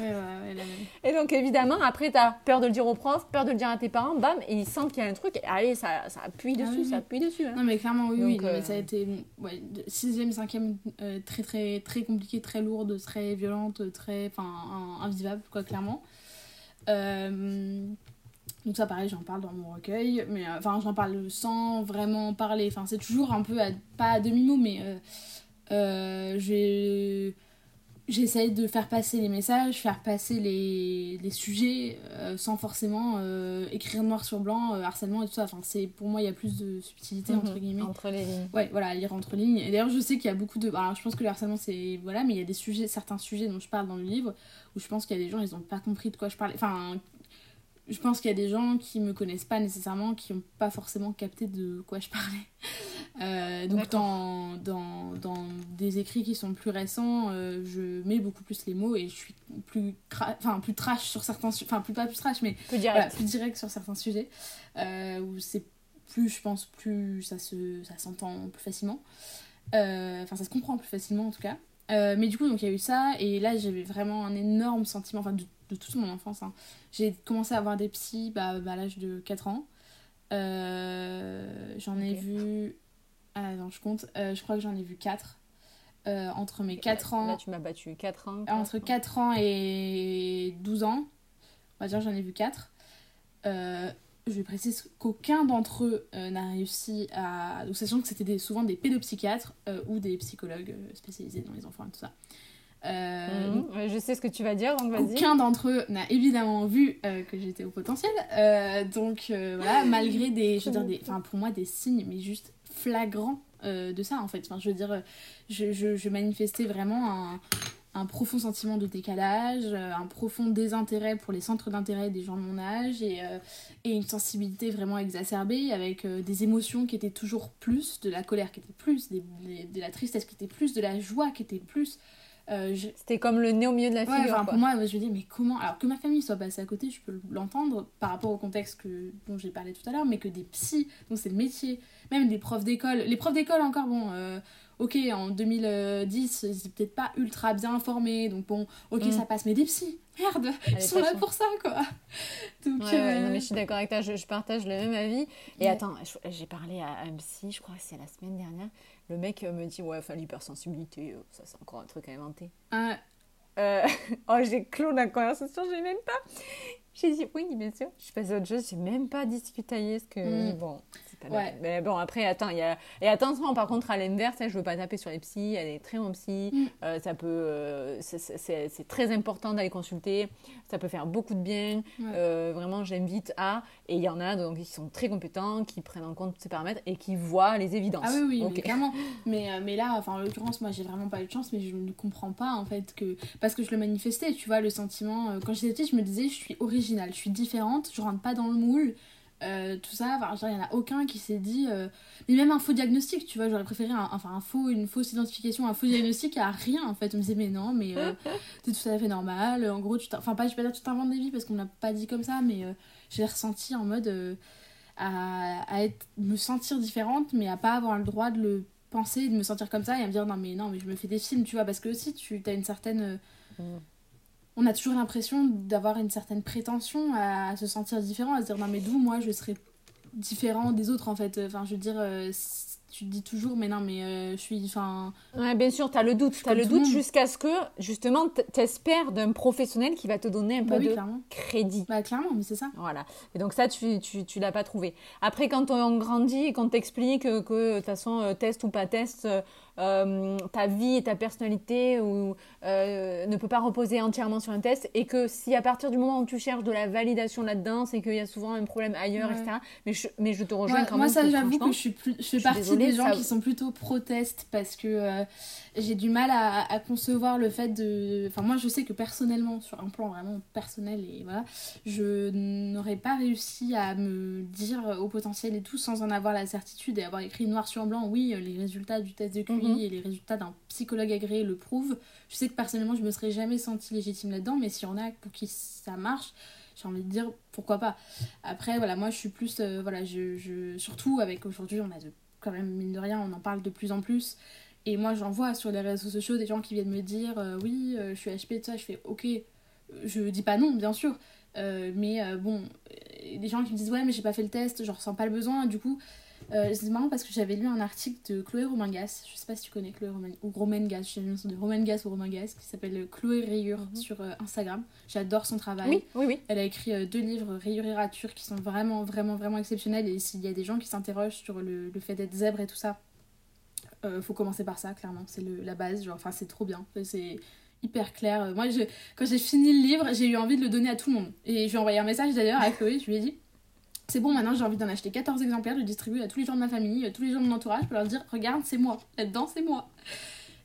[SPEAKER 1] et donc, évidemment, après, tu as peur de le dire au prof, peur de le dire à tes parents, bam, et ils sentent qu'il y a un truc, et allez, ça, ça appuie ah dessus, ça appuie dessus. Hein.
[SPEAKER 2] Non, mais clairement, oui, oui. Mais ça a été, ouais, sixième, cinquième, très, très, très compliqué, très lourde, très violente, très, enfin, invivable, quoi, clairement. Euh, donc ça pareil, j'en parle dans mon recueil, mais euh, enfin j'en parle sans vraiment parler. Enfin c'est toujours un peu, pas à demi-mot, mais euh, euh j'essaye de faire passer les messages, faire passer les, les sujets sans forcément écrire noir sur blanc, harcèlement et tout ça. Enfin c'est pour moi il y a plus de subtilité entre mhm. guillemets.
[SPEAKER 1] Entre les lignes.
[SPEAKER 2] Ouais voilà, lire entre lignes. Et d'ailleurs je sais qu'il y a beaucoup de... Alors je pense que le harcèlement c'est... Voilà, mais il y a des sujets, certains sujets dont je parle dans le livre où je pense qu'il y a des gens, ils ont pas compris de quoi je parlais. Enfin je pense qu'il y a des gens qui me connaissent pas nécessairement, qui n'ont pas forcément capté de quoi je parlais. Euh, donc dans, dans, dans, des écrits qui sont plus récents, euh, je mets beaucoup plus les mots et je suis plus, enfin, plus trash sur certains sujets, enfin plus pas plus trash, mais
[SPEAKER 1] plus direct,
[SPEAKER 2] plus direct sur certains sujets, euh, où c'est plus, je pense, plus ça se ça s'entend plus facilement. Enfin, ça se comprend plus facilement en tout cas. mais du coup, donc il y a eu ça, et là j'avais vraiment un énorme sentiment, enfin de de toute mon enfance. Hein. J'ai commencé à avoir des psys bah, bah à l'âge de 4 ans. Euh, j'en ai vu. Ah non, je compte. Euh, je crois que j'en ai vu 4. Euh, entre mes 4 ans.
[SPEAKER 1] Là, tu m'as battu 4 ans.
[SPEAKER 2] entre 4 ans et 12 ans. On va dire, j'en ai vu 4. je vais préciser qu'aucun d'entre eux n'a réussi à. Donc, sachant que c'était souvent des pédopsychiatres ou des psychologues spécialisés dans les enfants et tout ça.
[SPEAKER 1] Euh, mhm. je sais ce que tu vas dire, donc vas-y.
[SPEAKER 2] Aucun d'entre eux n'a évidemment vu euh, que j'étais au potentiel. Euh, donc voilà, malgré des, je veux dire, des, pour moi des signes, mais juste flagrants de ça en fait. Enfin, je veux dire, je, je, je manifestais vraiment un, un, profond sentiment de décalage, un profond désintérêt pour les centres d'intérêt des gens de mon âge et, et une sensibilité vraiment exacerbée avec des émotions qui étaient toujours plus, de la colère qui était plus, de la tristesse qui était plus, de la joie qui était plus.
[SPEAKER 1] Euh, C'était comme le nez au milieu de la figure.
[SPEAKER 2] pour moi, je me dis, mais comment Alors que ma famille soit passée à côté, je peux l'entendre par rapport au contexte que, dont j'ai parlé tout à l'heure, mais que des psys, donc c'est le métier, même des profs d'école. Les profs d'école, encore, bon, euh, ok, en 2010, ils étaient peut-être pas ultra bien informés, donc bon, ok, mm. ça passe, mais des psys, merde, ils sont là pour ça, quoi.
[SPEAKER 1] Donc, euh, non, mais je suis d'accord avec toi, je, partage le même avis. Et attends, j'ai parlé à un psy, je crois que c'est la semaine dernière, le mec me dit, ouais, enfin, l'hypersensibilité, euh, ça c'est encore un truc à inventer. Ah. Euh, oh, j'ai clos la conversation, j'ai même pas. J'ai dit, oui, bien sûr. Je suis passée à autre chose, j'ai même pas discuté ce que. Mm. Bon, mais bon, après, attends, il y a... Et attention, par contre, à l'inverse, hein, je veux pas taper sur les psys, elle est très en psy, mm. euh, ça peut... Euh, c'est très important d'aller consulter, ça peut faire beaucoup de bien, euh, vraiment, j'invite à... Et il y en a donc qui sont très compétents, qui prennent en compte ces paramètres et qui voient les évidences.
[SPEAKER 2] Ah oui, oui, mais clairement. mais, mais là, enfin, en l'occurrence, moi, j'ai vraiment pas eu de chance, mais je ne comprends pas, en fait, que... Parce que je le manifestais, tu vois, le sentiment... Quand j'étais petite, je me disais, je suis originale, je suis différente, je rentre pas dans le moule, euh, tout ça, enfin, il n'y en a aucun qui s'est dit. Euh, mais même un faux diagnostic, tu vois, j'aurais préféré un, enfin, un faux, une fausse identification, un faux diagnostic à rien en fait. On me disait, mais non, mais euh, c'est tout à fait normal. En gros, tu enfin, pas, je vais pas dire tu t'inventes des vies parce qu'on l'a pas dit comme ça, mais j'ai ressenti en mode à, à, être, me sentir différente, mais à pas avoir le droit de le penser, de me sentir comme ça et à me dire, non, mais non, mais je me fais des films, tu vois, parce que aussi, tu as une certaine. Mm on a toujours l'impression d'avoir une certaine prétention à se sentir différent, à se dire non mais d'où moi je serais différent des autres en fait? Enfin je veux dire, euh, tu te dis toujours, mais non, mais euh, je suis. Enfin.
[SPEAKER 1] Ouais, bien sûr, tu as le doute. Tu as le doute jusqu'à ce que, justement, tu espères d'un professionnel qui va te donner un bah peu de crédit.
[SPEAKER 2] Bah, clairement, mais c'est ça.
[SPEAKER 1] Voilà. Et donc, ça, tu, tu, tu l'as pas trouvé. Après, quand on grandit et qu'on t'explique que, de toute façon, euh, test ou pas test, euh, ta vie et ta personnalité ou, ne peut pas reposer entièrement sur un test et que si à partir du moment où tu cherches de la validation là-dedans, c'est qu'il y a souvent un problème ailleurs, etc. Mais je, mais je te rejoins quand
[SPEAKER 2] moi,
[SPEAKER 1] même.
[SPEAKER 2] Moi, ça, j'avoue que je, suis plus, je fais partie des gens qui sont plutôt protestes parce que euh, j'ai du mal à, concevoir le fait de. Enfin, moi, je sais que personnellement, sur un plan vraiment personnel, et voilà, je n'aurais pas réussi à me dire au potentiel et tout sans en avoir la certitude et avoir écrit noir sur blanc, oui, les résultats du test de QI mhm. et les résultats d'un psychologue agréé le prouvent. Je sais que personnellement, je me serais jamais sentie légitime là-dedans, mais s'il y en a pour qui ça marche, j'ai envie de dire pourquoi pas. Après, voilà, moi je suis plus. Euh, voilà, je, je, surtout avec aujourd'hui, on a de quand même, mine de rien, on en parle de plus en plus. Et moi, j'en vois sur les réseaux sociaux des gens qui viennent me dire Oui, je suis HP, tout ça. Je fais Ok, je dis pas non, bien sûr. mais bon, des gens qui me disent Ouais, mais j'ai pas fait le test, je ressens pas le besoin. Du coup, euh, c'est marrant parce que j'avais lu un article de Chloé Romangas, je sais pas si tu connais Chloé Romangas, ou Romangas, je sais pas de Romangas ou Romangas, qui s'appelle Chloé Rayure mhm. sur euh, Instagram. J'adore son travail.
[SPEAKER 1] Oui, oui, oui.
[SPEAKER 2] Elle a écrit euh, deux livres, Rayure et Rature, qui sont vraiment, vraiment, vraiment exceptionnels. Et s'il y a des gens qui s'interrogent sur le, le fait d'être zèbre et tout ça, faut commencer par ça, clairement. C'est la base, genre, enfin, c'est trop bien. C'est hyper clair. Moi, je, quand j'ai fini le livre, j'ai eu envie de le donner à tout le monde. Et je lui ai envoyé un message d'ailleurs à Chloé, je lui ai dit c'est bon, maintenant j'ai envie d'en acheter 14 exemplaires, de distribuer à tous les gens de ma famille, à tous les gens de mon entourage pour leur dire regarde, c'est moi, là-dedans, c'est moi.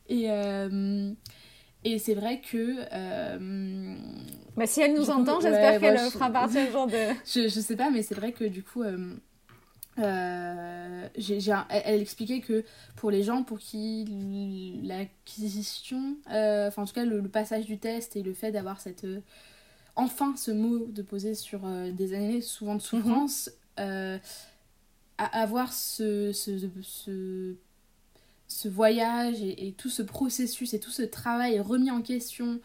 [SPEAKER 2] Et, euh, et c'est vrai que. Euh,
[SPEAKER 1] bah, si elle nous entend, j'espère qu'elle fera partie ce genre de.
[SPEAKER 2] je, je sais pas, mais c'est vrai que du coup. Euh, elle, expliquait que pour les gens pour qui l'acquisition, enfin en tout cas le, passage du test et le fait d'avoir cette enfin ce mot de poser sur euh, des années souvent de souffrance, mhm. euh, avoir ce, ce, ce, voyage et, tout ce processus et tout ce travail remis en question,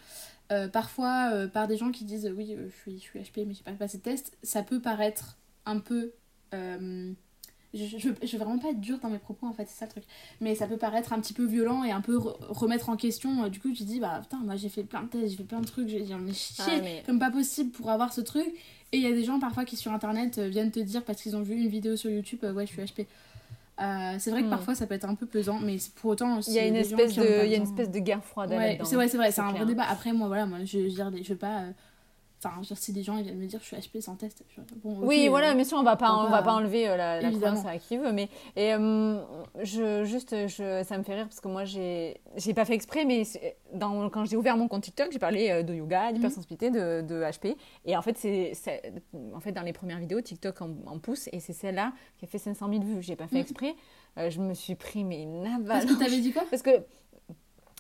[SPEAKER 2] euh, parfois par des gens qui disent oui, je suis, je suis HP mais j'ai pas passé de test, ça peut paraître un peu je, je, je, veux vraiment pas être dure dans mes propos en fait, c'est ça le truc. Mais ça peut paraître un petit peu violent et un peu remettre en question. Du coup, tu dis, bah putain, moi j'ai fait plein de tests, j'ai fait plein de trucs, j'ai dit, mais chier, comme pas possible pour avoir ce truc. Et il y a des gens parfois qui sur internet euh, viennent te dire parce qu'ils ont vu une vidéo sur YouTube, euh, ouais, je suis HP. Euh, c'est vrai que hmm. parfois ça peut être un peu pesant, mais pour autant.
[SPEAKER 1] Il y a une, espèce de, il y a une espèce de guerre froide
[SPEAKER 2] ouais, C'est vrai, c'est vrai, c'est un vrai débat. Après, moi, voilà, moi je, je, je, je veux pas Enfin, si des gens ils viennent me dire je suis HP sans test.
[SPEAKER 1] Bon, oui, voilà, euh, mais sûr, on va pas, on, va pas enlever euh, la, la croyance à qui veut. Mais et, euh, je, juste, je, ça me fait rire parce que moi, j'ai, j'ai pas fait exprès, mais dans, quand j'ai ouvert mon compte TikTok, j'ai parlé de yoga, mhm. d'hypersensibilité, de, de HP. Et en fait, c'est, en fait, dans les premières vidéos, TikTok en, pousse et c'est celle-là qui a fait 500 000 vues. J'ai pas fait mhm. exprès. je me suis pris mais une avalanche.
[SPEAKER 2] Parce que t'avais dit quoi?
[SPEAKER 1] Parce que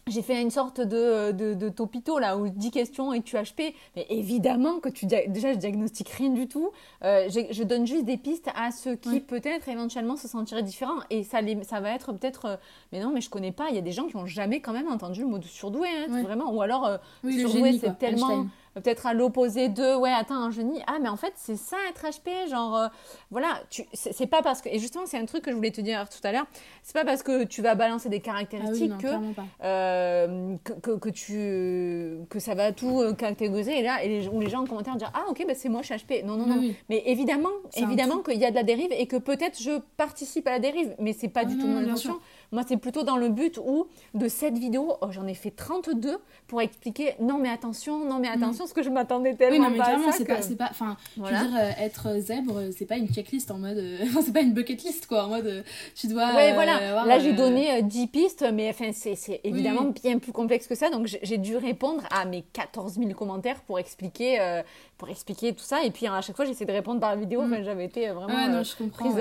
[SPEAKER 1] j'ai fait une sorte de, de, de, topito là où 10 questions et tu HP. Mais évidemment que tu déjà je diagnostique rien du tout. Euh, je, donne juste des pistes à ceux qui peut-être éventuellement se sentiraient différents et ça, les, ça va être peut-être. Euh, mais non, mais je connais pas. Il y a des gens qui ont jamais quand même entendu le mot de surdoué, hein, vraiment. Ou alors euh, surdoué c'est tellement peut-être à l'opposé de ouais attends un génie. Ah mais en fait c'est ça être HP genre euh, voilà tu c'est pas parce que et justement c'est un truc que je voulais te dire tout à l'heure c'est pas parce que tu vas balancer des caractéristiques
[SPEAKER 2] ah
[SPEAKER 1] euh, que, que, que, tu que ça va tout euh, catégoriser et là et les, où les gens en commentaire dire ah ok bah c'est moi je suis HP non non non. mais évidemment évidemment qu'il y a de la dérive et que peut-être je participe à la dérive mais c'est pas du tout mon intention moi, c'est plutôt dans le but où, de cette vidéo, oh, j'en ai fait 32 pour expliquer non, mais attention, non, mais mm. attention, ce que je m'attendais tellement oui, non, mais pas à
[SPEAKER 2] c'est pas, c'est pas, enfin, je veux dire, euh, être zèbre, c'est pas une checklist en mode, euh, c'est pas une bucket list, quoi, en mode, euh, tu dois.
[SPEAKER 1] Oui, voilà. Là, j'ai donné 10 pistes, mais enfin, c'est, c'est évidemment bien plus complexe que ça, donc j'ai dû répondre à mes 14 000 commentaires pour expliquer, pour expliquer tout ça, et puis à chaque fois, j'essaie de répondre par vidéo, mm. j'avais été vraiment
[SPEAKER 2] non, je prise.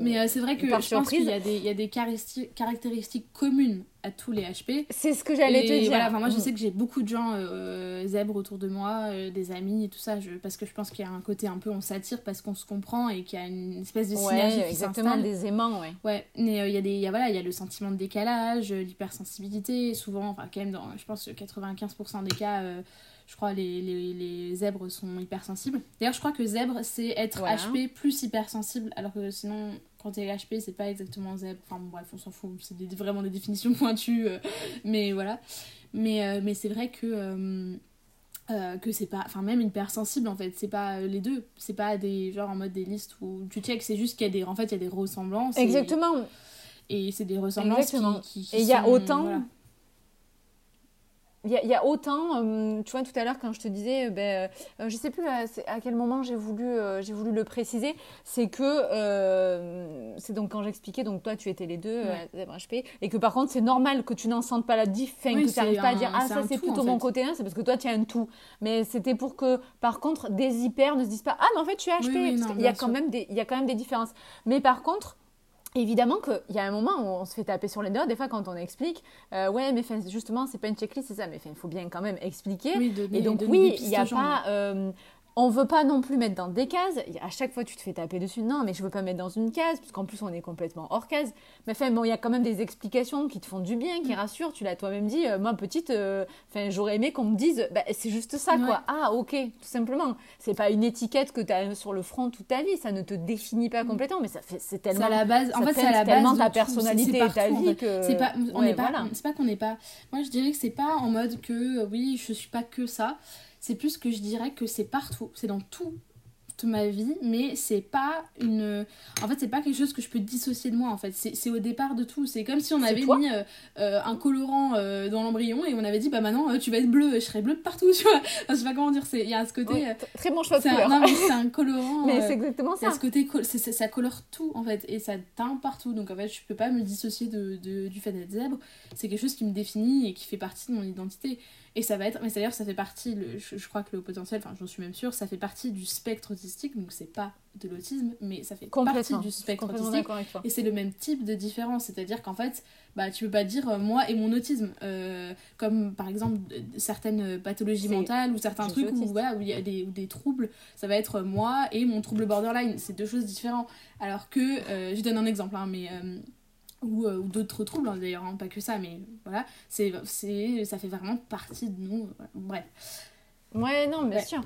[SPEAKER 2] mais c'est vrai que je pense qu'il y a des, il y a des caractéristiques caractéristiques communes à tous les HP.
[SPEAKER 1] C'est ce que j'allais te dire.
[SPEAKER 2] Voilà, moi je mm. sais que j'ai beaucoup de gens euh, zèbres autour de moi, euh, des amis et tout ça, je, parce que je pense qu'il y a un côté un peu on s'attire parce qu'on se comprend et qu'il y a une espèce de synergie
[SPEAKER 1] ouais, exactement, des aimants, ouais.
[SPEAKER 2] Ouais, mais euh, il y a des, y a, voilà, il y a le sentiment de décalage, l'hypersensibilité, souvent, enfin quand même dans, je pense 95% des cas je crois les, les, les, zèbres sont hypersensibles. D'ailleurs, je crois que zèbre, c'est être HP plus hypersensible, alors que sinon, quand t'es HP, c'est pas exactement zèbre. Enfin bref, on s'en fout, c'est vraiment des définitions pointues, euh, mais voilà. Mais, euh, mais c'est vrai que. Euh, que c'est pas enfin même hypersensible en fait c'est pas les deux c'est pas des genre en mode des listes où tu check c'est juste qu'il y a des en fait il y a des ressemblances
[SPEAKER 1] exactement
[SPEAKER 2] et, c'est des ressemblances qui,
[SPEAKER 1] et il y a autant il y, a autant, euh, tu vois, tout à l'heure, quand je te disais, euh, ben, euh, je sais plus à, quel moment j'ai voulu, j'ai voulu le préciser, c'est que, c'est donc quand j'expliquais, donc toi, tu étais les deux, HP, et que par contre, c'est normal que tu n'en sentes pas la diff, que tu n'arrives pas à dire, ah, ça, c'est plutôt mon côté c'est parce que toi, tu as un tout. Mais c'était pour que, par contre, des hyper ne se disent pas, ah, mais en fait, tu es HP, il, y a quand même des, il y a quand même des différences. Mais par contre, Évidemment qu'il y a un moment où on se fait taper sur les doigts, des fois quand on explique, euh, ouais, mais justement, c'est pas une checklist, c'est ça, mais il faut bien quand même expliquer. et donc, oui, il n'y a pas. Euh, on veut pas non plus mettre dans des cases. À chaque fois, tu te fais taper dessus. Non, mais je veux pas mettre dans une case, puisqu'en plus, on est complètement hors case. Mais enfin, bon, il y a quand même des explications qui te font du bien, qui mm. rassurent. Tu l'as toi-même dit. Euh, moi, petite, euh, j'aurais aimé qu'on me dise, bah, c'est juste ça, quoi. Ah, ok, tout simplement. C'est pas une étiquette que tu as sur le front toute ta vie. Ça ne te définit pas mm. complètement, mais ça fait, c'est tellement.
[SPEAKER 2] la base. En fait, c'est la
[SPEAKER 1] base. ta personnalité et ta vie que.
[SPEAKER 2] C'est pas, on pas, c'est pas qu'on n'est pas. Moi, je dirais que c'est pas en mode que, oui, je suis pas que ça c'est plus que je dirais que c'est partout, c'est dans tout ma vie, mais c'est pas une. En fait, c'est pas quelque chose que je peux dissocier de moi, en fait. C'est au départ de tout. C'est comme si on avait mis euh, euh, un colorant euh, dans l'embryon et on avait dit, bah maintenant, tu vas être bleu, je serai bleu partout, tu vois. je sais pas comment dire, il y a ce côté.
[SPEAKER 1] très bon choix de couleur.
[SPEAKER 2] non, mais c'est un colorant.
[SPEAKER 1] mais c'est exactement ça.
[SPEAKER 2] ce côté, ça colore tout, en fait, et ça teint partout. Donc, en fait, je peux pas me dissocier de, de du fait d'être zèbre. C'est quelque chose qui me définit et qui fait partie de mon identité. Et ça va être, mais c'est-à-dire ça fait partie, le, je, crois que le potentiel, enfin j'en suis même sûre, ça fait partie du spectre autistique, donc c'est pas de l'autisme, mais ça fait partie du spectre autistique. Et c'est le même type de différence, c'est-à-dire qu'en fait, bah, tu peux pas dire euh, moi et mon autisme, euh, comme par exemple certaines pathologies mentales ou certains trucs où, voilà, où il y a des, ou des troubles, ça va être moi et mon trouble borderline, c'est deux choses différentes. Alors que, euh, je donne un exemple, hein, mais ou, euh, ou d'autres troubles hein, d'ailleurs, hein, pas que ça, mais voilà, c'est, c'est, ça fait vraiment partie de nous. Bref.
[SPEAKER 1] Ouais, non, bien sûr.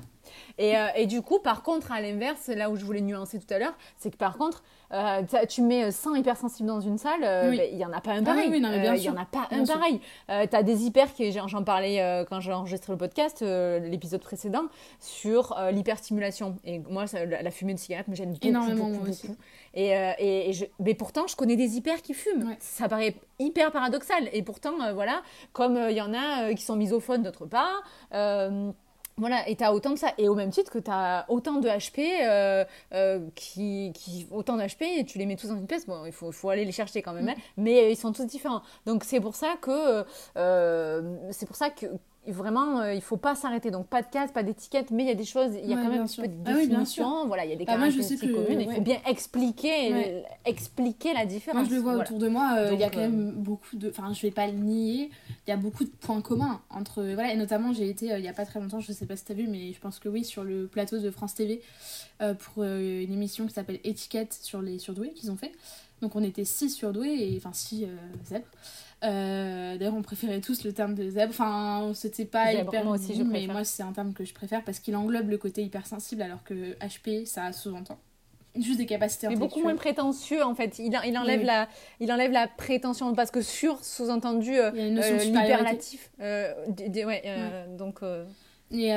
[SPEAKER 1] Et, euh, et, du coup, par contre, à l'inverse, là où je voulais nuancer tout à l'heure, c'est que par contre, euh, tu mets 100 hypersensibles dans une salle, euh, ben, il n'y en a pas un ah pareil. il n'y en a pas un pareil. tu as des hyper, j'en parlais quand j'ai enregistré le podcast, l'épisode précédent, sur l'hyperstimulation. Et moi, la, fumée de cigarette me gêne beaucoup. Énormément, beaucoup, beaucoup. Et, et, je, mais pourtant, je connais des hyper qui fument. Ça paraît hyper paradoxal. Et pourtant, voilà, comme il y en a qui sont misophones d'autre part, voilà, et tu as autant de ça. Et au même titre que tu as autant de HP, euh, euh, qui, qui, autant d'HP, et tu les mets tous dans une pièce. Bon, il faut, faut aller les chercher quand même, mm. hein. mais ils sont tous différents. Donc c'est pour ça que, euh, c'est pour ça que, vraiment, il il faut pas s'arrêter. Donc, pas de case, pas d'étiquette, mais il y a des choses, il y a quand même un petit peu de ah définition. voilà, il y a des bah, caractéristiques communes. Il faut bien expliquer, expliquer la différence.
[SPEAKER 2] Moi, je le vois autour de moi, euh, il y a quand même beaucoup de. Enfin, je vais pas le nier, il y a beaucoup de points communs entre. Voilà, et notamment, j'ai été euh, il y a pas très longtemps, je sais pas si tu as vu, mais je pense que oui, sur le plateau de France TV euh, pour une émission qui s'appelle Étiquette sur les surdoués qu'ils ont fait. Donc, on était six surdoués, et enfin, six zèbres. Euh, d'ailleurs, on préférait tous le terme de zèbre. Enfin, c'était pas hyper. Moi aussi, je mais moi, c'est un terme que je préfère parce qu'il englobe le côté hypersensible, alors que HP, ça sous-entend juste des capacités
[SPEAKER 1] mais beaucoup moins prétentieux en fait. Il, il enlève la il enlève la prétention parce que sur sous-entendu euh, l'hyperlatif euh, ouais, donc
[SPEAKER 2] et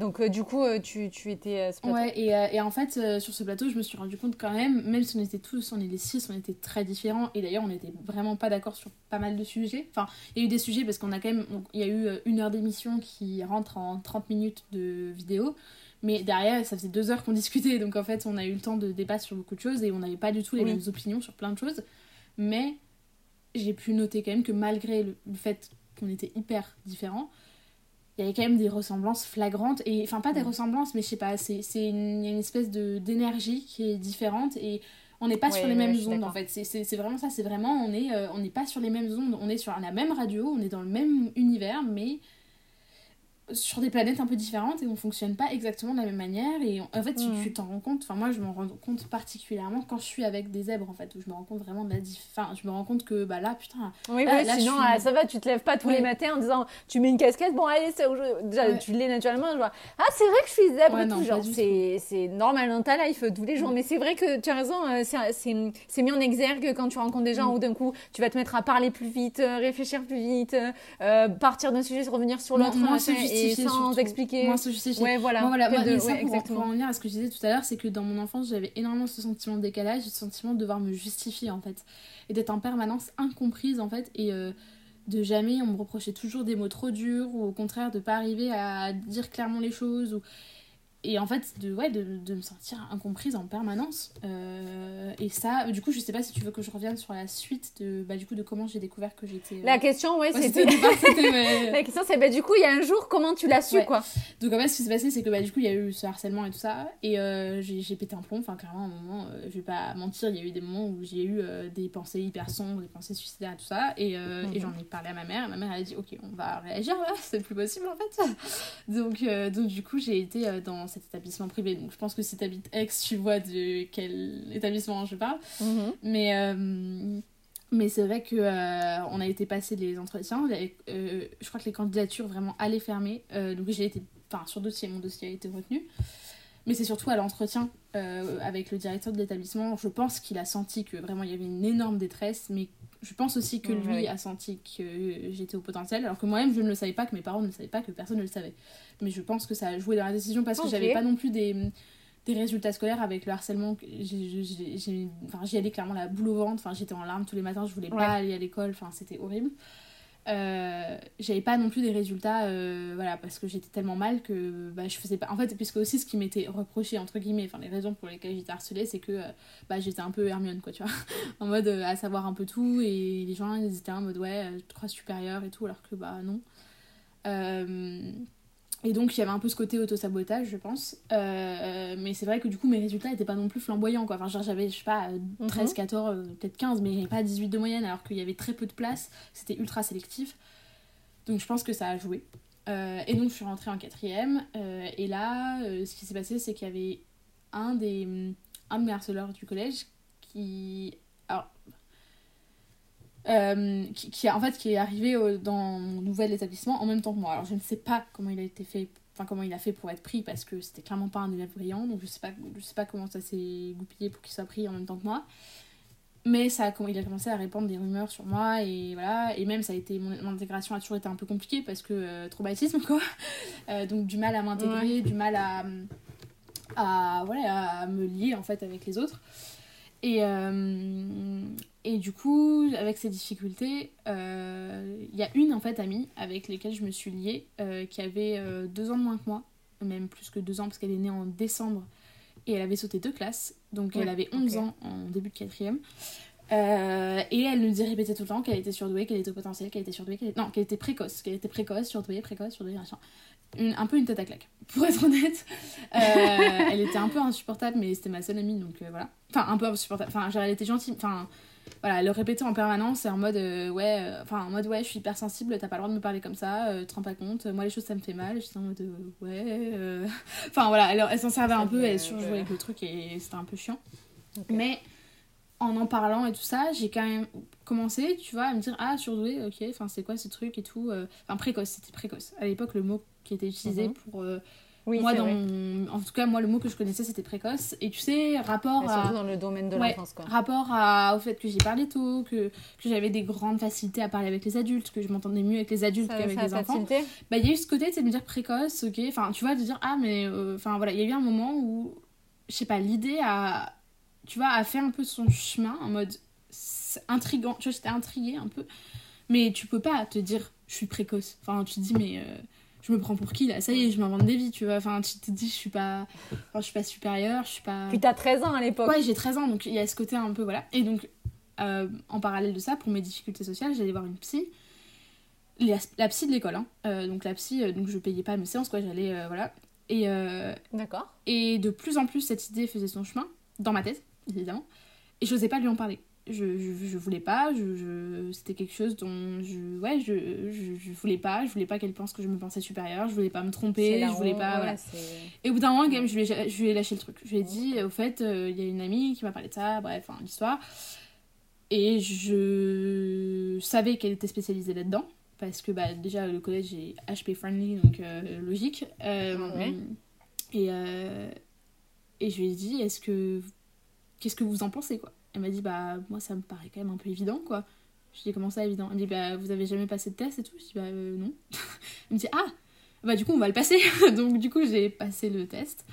[SPEAKER 1] donc, euh, du coup, euh, tu, tu étais
[SPEAKER 2] à ce plateau. Ouais, et, euh, et en fait, sur ce plateau, je me suis rendu compte quand même, même si on était tous, on est les six, on était très différents. Et d'ailleurs, on n'était vraiment pas d'accord sur pas mal de sujets. Enfin, il y a eu des sujets parce qu'on a quand même. Il y a eu une heure d'émission qui rentre en 30 minutes de vidéo. Mais derrière, ça faisait deux heures qu'on discutait. Donc, en fait, on a eu le temps de débattre sur beaucoup de choses et on n'avait pas du tout les mêmes opinions sur plein de choses. Mais j'ai pu noter quand même que malgré le fait qu'on était hyper différents, il y avait quand même des ressemblances flagrantes et enfin pas des ressemblances mais je sais pas c'est c'est une, une espèce de d'énergie qui est différente et on n'est pas sur les mêmes ondes en fait. C'est vraiment ça c'est vraiment on est euh, on n'est pas sur les mêmes ondes on est sur la même radio on est dans le même univers mais sur des planètes un peu différentes et on fonctionne pas exactement de la même manière et en fait mm. tu t'en rends compte. Enfin moi je m'en rends compte particulièrement quand je suis avec des zèbres en fait où je me rends compte vraiment de la enfin je me rends compte que bah là putain
[SPEAKER 1] oui ouais, sinon ah, ça va tu te lèves pas tous les matins en disant tu mets une casquette bon allez c'est déjà tu l'es naturellement je vois. Ah c'est vrai que je suis zèbre et tout genre c'est normal dans ta life tous les jours. Mais c'est vrai que tu as raison euh, c'est mis en exergue quand tu rencontres des gens mm. où d'un coup tu vas te mettre à parler plus vite euh, réfléchir plus vite euh, partir d'un sujet revenir sur l'autre sans expliquer.
[SPEAKER 2] Moi, se justifier.
[SPEAKER 1] Ouais, voilà.
[SPEAKER 2] Voilà. Moi, de, ça, pour, pour, en venir à ce que je disais tout à l'heure, c'est que dans mon enfance, j'avais énormément ce sentiment de décalage, ce sentiment de devoir me justifier, en fait. Et d'être en permanence incomprise, en fait. Et euh, de jamais, on me reprochait toujours des mots trop durs, ou au contraire, de pas arriver à dire clairement les choses. Ou et en fait de ouais de, de, me sentir incomprise en permanence euh, et ça du coup je sais pas si tu veux que je revienne sur la suite de bah du coup de comment j'ai découvert que j'étais euh,
[SPEAKER 1] la question ouais, c'était la question c'est bah du coup il y a un jour comment tu l'as su quoi?
[SPEAKER 2] Donc en fait ce qui s'est passé c'est que bah du coup il y a eu ce harcèlement et tout ça et euh, j'ai pété un plomb enfin clairement à un moment je vais pas mentir il y a eu des moments où j'ai eu des pensées hyper sombres des pensées suicidaires et tout ça et, et mhm. j'en ai parlé à ma mère et ma mère elle a dit ok on va réagir là c'est plus possible en fait donc donc du coup j'ai été dans cet établissement privé. Donc je pense que si tu habites Aix, tu vois de quel établissement je parle. Mhm. Mais, euh, mais c'est vrai que euh, on a été passer les entretiens. je crois que les candidatures vraiment allaient fermer. donc j'ai été. Enfin, sur dossier, mon dossier a été retenu. Mais c'est surtout à l'entretien avec le directeur de l'établissement. Je pense qu'il a senti que vraiment il y avait une énorme détresse, mais je pense aussi que lui a senti que j'étais au potentiel, alors que moi-même je ne le savais pas, que mes parents ne le savaient pas, que personne ne le savait. Mais je pense que ça a joué dans la décision parce que j'avais pas non plus des, des résultats scolaires avec le harcèlement. J'y allais clairement la boule au ventre, enfin, j'étais en larmes tous les matins, je voulais pas aller à l'école, enfin, c'était horrible. Euh, j'avais pas non plus des résultats euh, voilà parce que j'étais tellement mal que bah, je faisais pas en fait puisque aussi ce qui m'était reproché entre guillemets enfin les raisons pour lesquelles j'étais harcelée c'est que euh, bah, j'étais un peu Hermione quoi tu vois. En mode à savoir un peu tout et les gens ils étaient en mode ouais je crois supérieur et tout alors que bah non et donc, il y avait un peu ce côté auto-sabotage, je pense. Euh, mais c'est vrai que du coup, mes résultats n'étaient pas non plus flamboyants, quoi. Enfin, genre, j'avais, je sais pas, 13, 14, mhm. euh, peut-être 15, mais j'avais pas 18 de moyenne, alors qu'il y avait très peu de place. C'était ultra sélectif. Donc, je pense que ça a joué. Euh, et donc, je suis rentrée en quatrième. et là, ce qui s'est passé, c'est qu'il y avait un des, un de mes harceleurs du collège qui. Euh, qui, qui, en fait qui est arrivé dans mon nouvel établissement en même temps que moi. Alors je ne sais pas comment il a été fait, enfin comment il a fait pour être pris parce que c'était clairement pas un élève brillant, donc je sais pas, je sais pas comment ça s'est goupillé pour qu'il soit pris en même temps que moi. Mais ça il a commencé à répandre des rumeurs sur moi et voilà et même ça a été mon, intégration a toujours été un peu compliquée parce que euh, traumatisme quoi. Euh, donc du mal à m'intégrer, du mal à à voilà à me lier en fait avec les autres. Et, euh, et du coup, avec ces difficultés, il euh, y a une en fait amie avec laquelle je me suis liée euh, qui avait deux ans de moins que moi, même plus que deux ans parce qu'elle est née en décembre et elle avait sauté deux classes, donc elle avait 11 ans en début de quatrième. et elle nous disait répéter tout le temps qu'elle était surdouée, qu'elle était au potentiel, qu'elle était surdouée, qu'elle était... non, qu'elle était précoce, qu'elle était précoce, surdouée, précoce, surdouée, machin un peu une tête à claque, pour être honnête. Euh, elle était un peu insupportable, mais c'était ma seule amie, donc euh, voilà. Enfin, un peu insupportable. Enfin, genre, elle était gentille. Enfin, voilà, elle le répétait en permanence, et en mode, euh, ouais, enfin, en mode, ouais, je suis hypersensible, t'as pas le droit de me parler comme ça, tu te rends pas compte, moi, les choses, ça me fait mal. J'étais en mode, ouais. Enfin, voilà, elle, elle s'en servait un peu, elle surjouait avec le truc, et c'était un peu chiant. Mais en en parlant et tout ça, j'ai quand même commencé, tu vois, à me dire ah surdoué, ok, enfin c'est quoi ce truc et tout, enfin précoce, c'était précoce. À l'époque le mot qui était utilisé mhm. pour euh, oui, moi dans en tout cas moi le mot que je connaissais c'était précoce. Et tu sais rapport à
[SPEAKER 1] surtout dans le domaine de l'enfance quoi.
[SPEAKER 2] rapport à... au fait que j'ai parlé tôt que, que j'avais des grandes facilités à parler avec les adultes que je m'entendais mieux avec les adultes qu'avec les enfants. bah il y a eu ce côté c'est de me dire précoce ok. Enfin tu vois de dire ah mais euh, enfin voilà. Il y a eu un moment où je sais pas l'idée a tu vois a fait un peu son chemin en mode intrigant. Tu vois j'étais intriguée un peu. Mais tu peux pas te dire je suis précoce. Enfin tu te dis mais euh, je me prends pour qui là? Ça y est, je m'invente des vies, tu vois. Enfin, tu te dis, je suis pas, enfin, je suis pas supérieure, je suis pas.
[SPEAKER 1] Puis t'as 13 ans à l'époque.
[SPEAKER 2] Ouais, j'ai 13 ans, donc il y a ce côté un peu, voilà. Et donc, euh, en parallèle de ça, pour mes difficultés sociales, j'allais voir une psy. La, psy de l'école, hein. Euh, donc la psy, euh, donc je payais pas mes séances, quoi. J'allais, voilà. Et.
[SPEAKER 1] D'accord.
[SPEAKER 2] Et de plus en plus, cette idée faisait son chemin, dans ma tête, évidemment. Et je n'osais pas lui en parler je, je, je, voulais pas, je, je c'était quelque chose dont je, ouais, je, je, voulais pas, je voulais pas qu'elle pense que je me pensais supérieure, je voulais pas me tromper, je voulais pas. voilà. Et au bout d'un moment, je lui, ai, je lui ai lâché le truc. Je lui ai dit, au fait, euh, il y a une amie qui m'a parlé de ça, bref, enfin, l'histoire. Et je savais qu'elle était spécialisée là-dedans, parce que bah, déjà le collège est HP friendly, donc euh, logique. Euh, et, et je lui ai dit, est-ce que. Qu'est-ce que vous en pensez, quoi? Elle m'a dit, bah, moi, ça me paraît quand même un peu évident, quoi. Je dis, comment ça, évident? Elle me dit, bah, vous avez jamais passé de test et tout? Je dis, bah, euh, non. elle me dit, ah, bah, du coup, on va le passer. Donc, du coup, j'ai passé le test.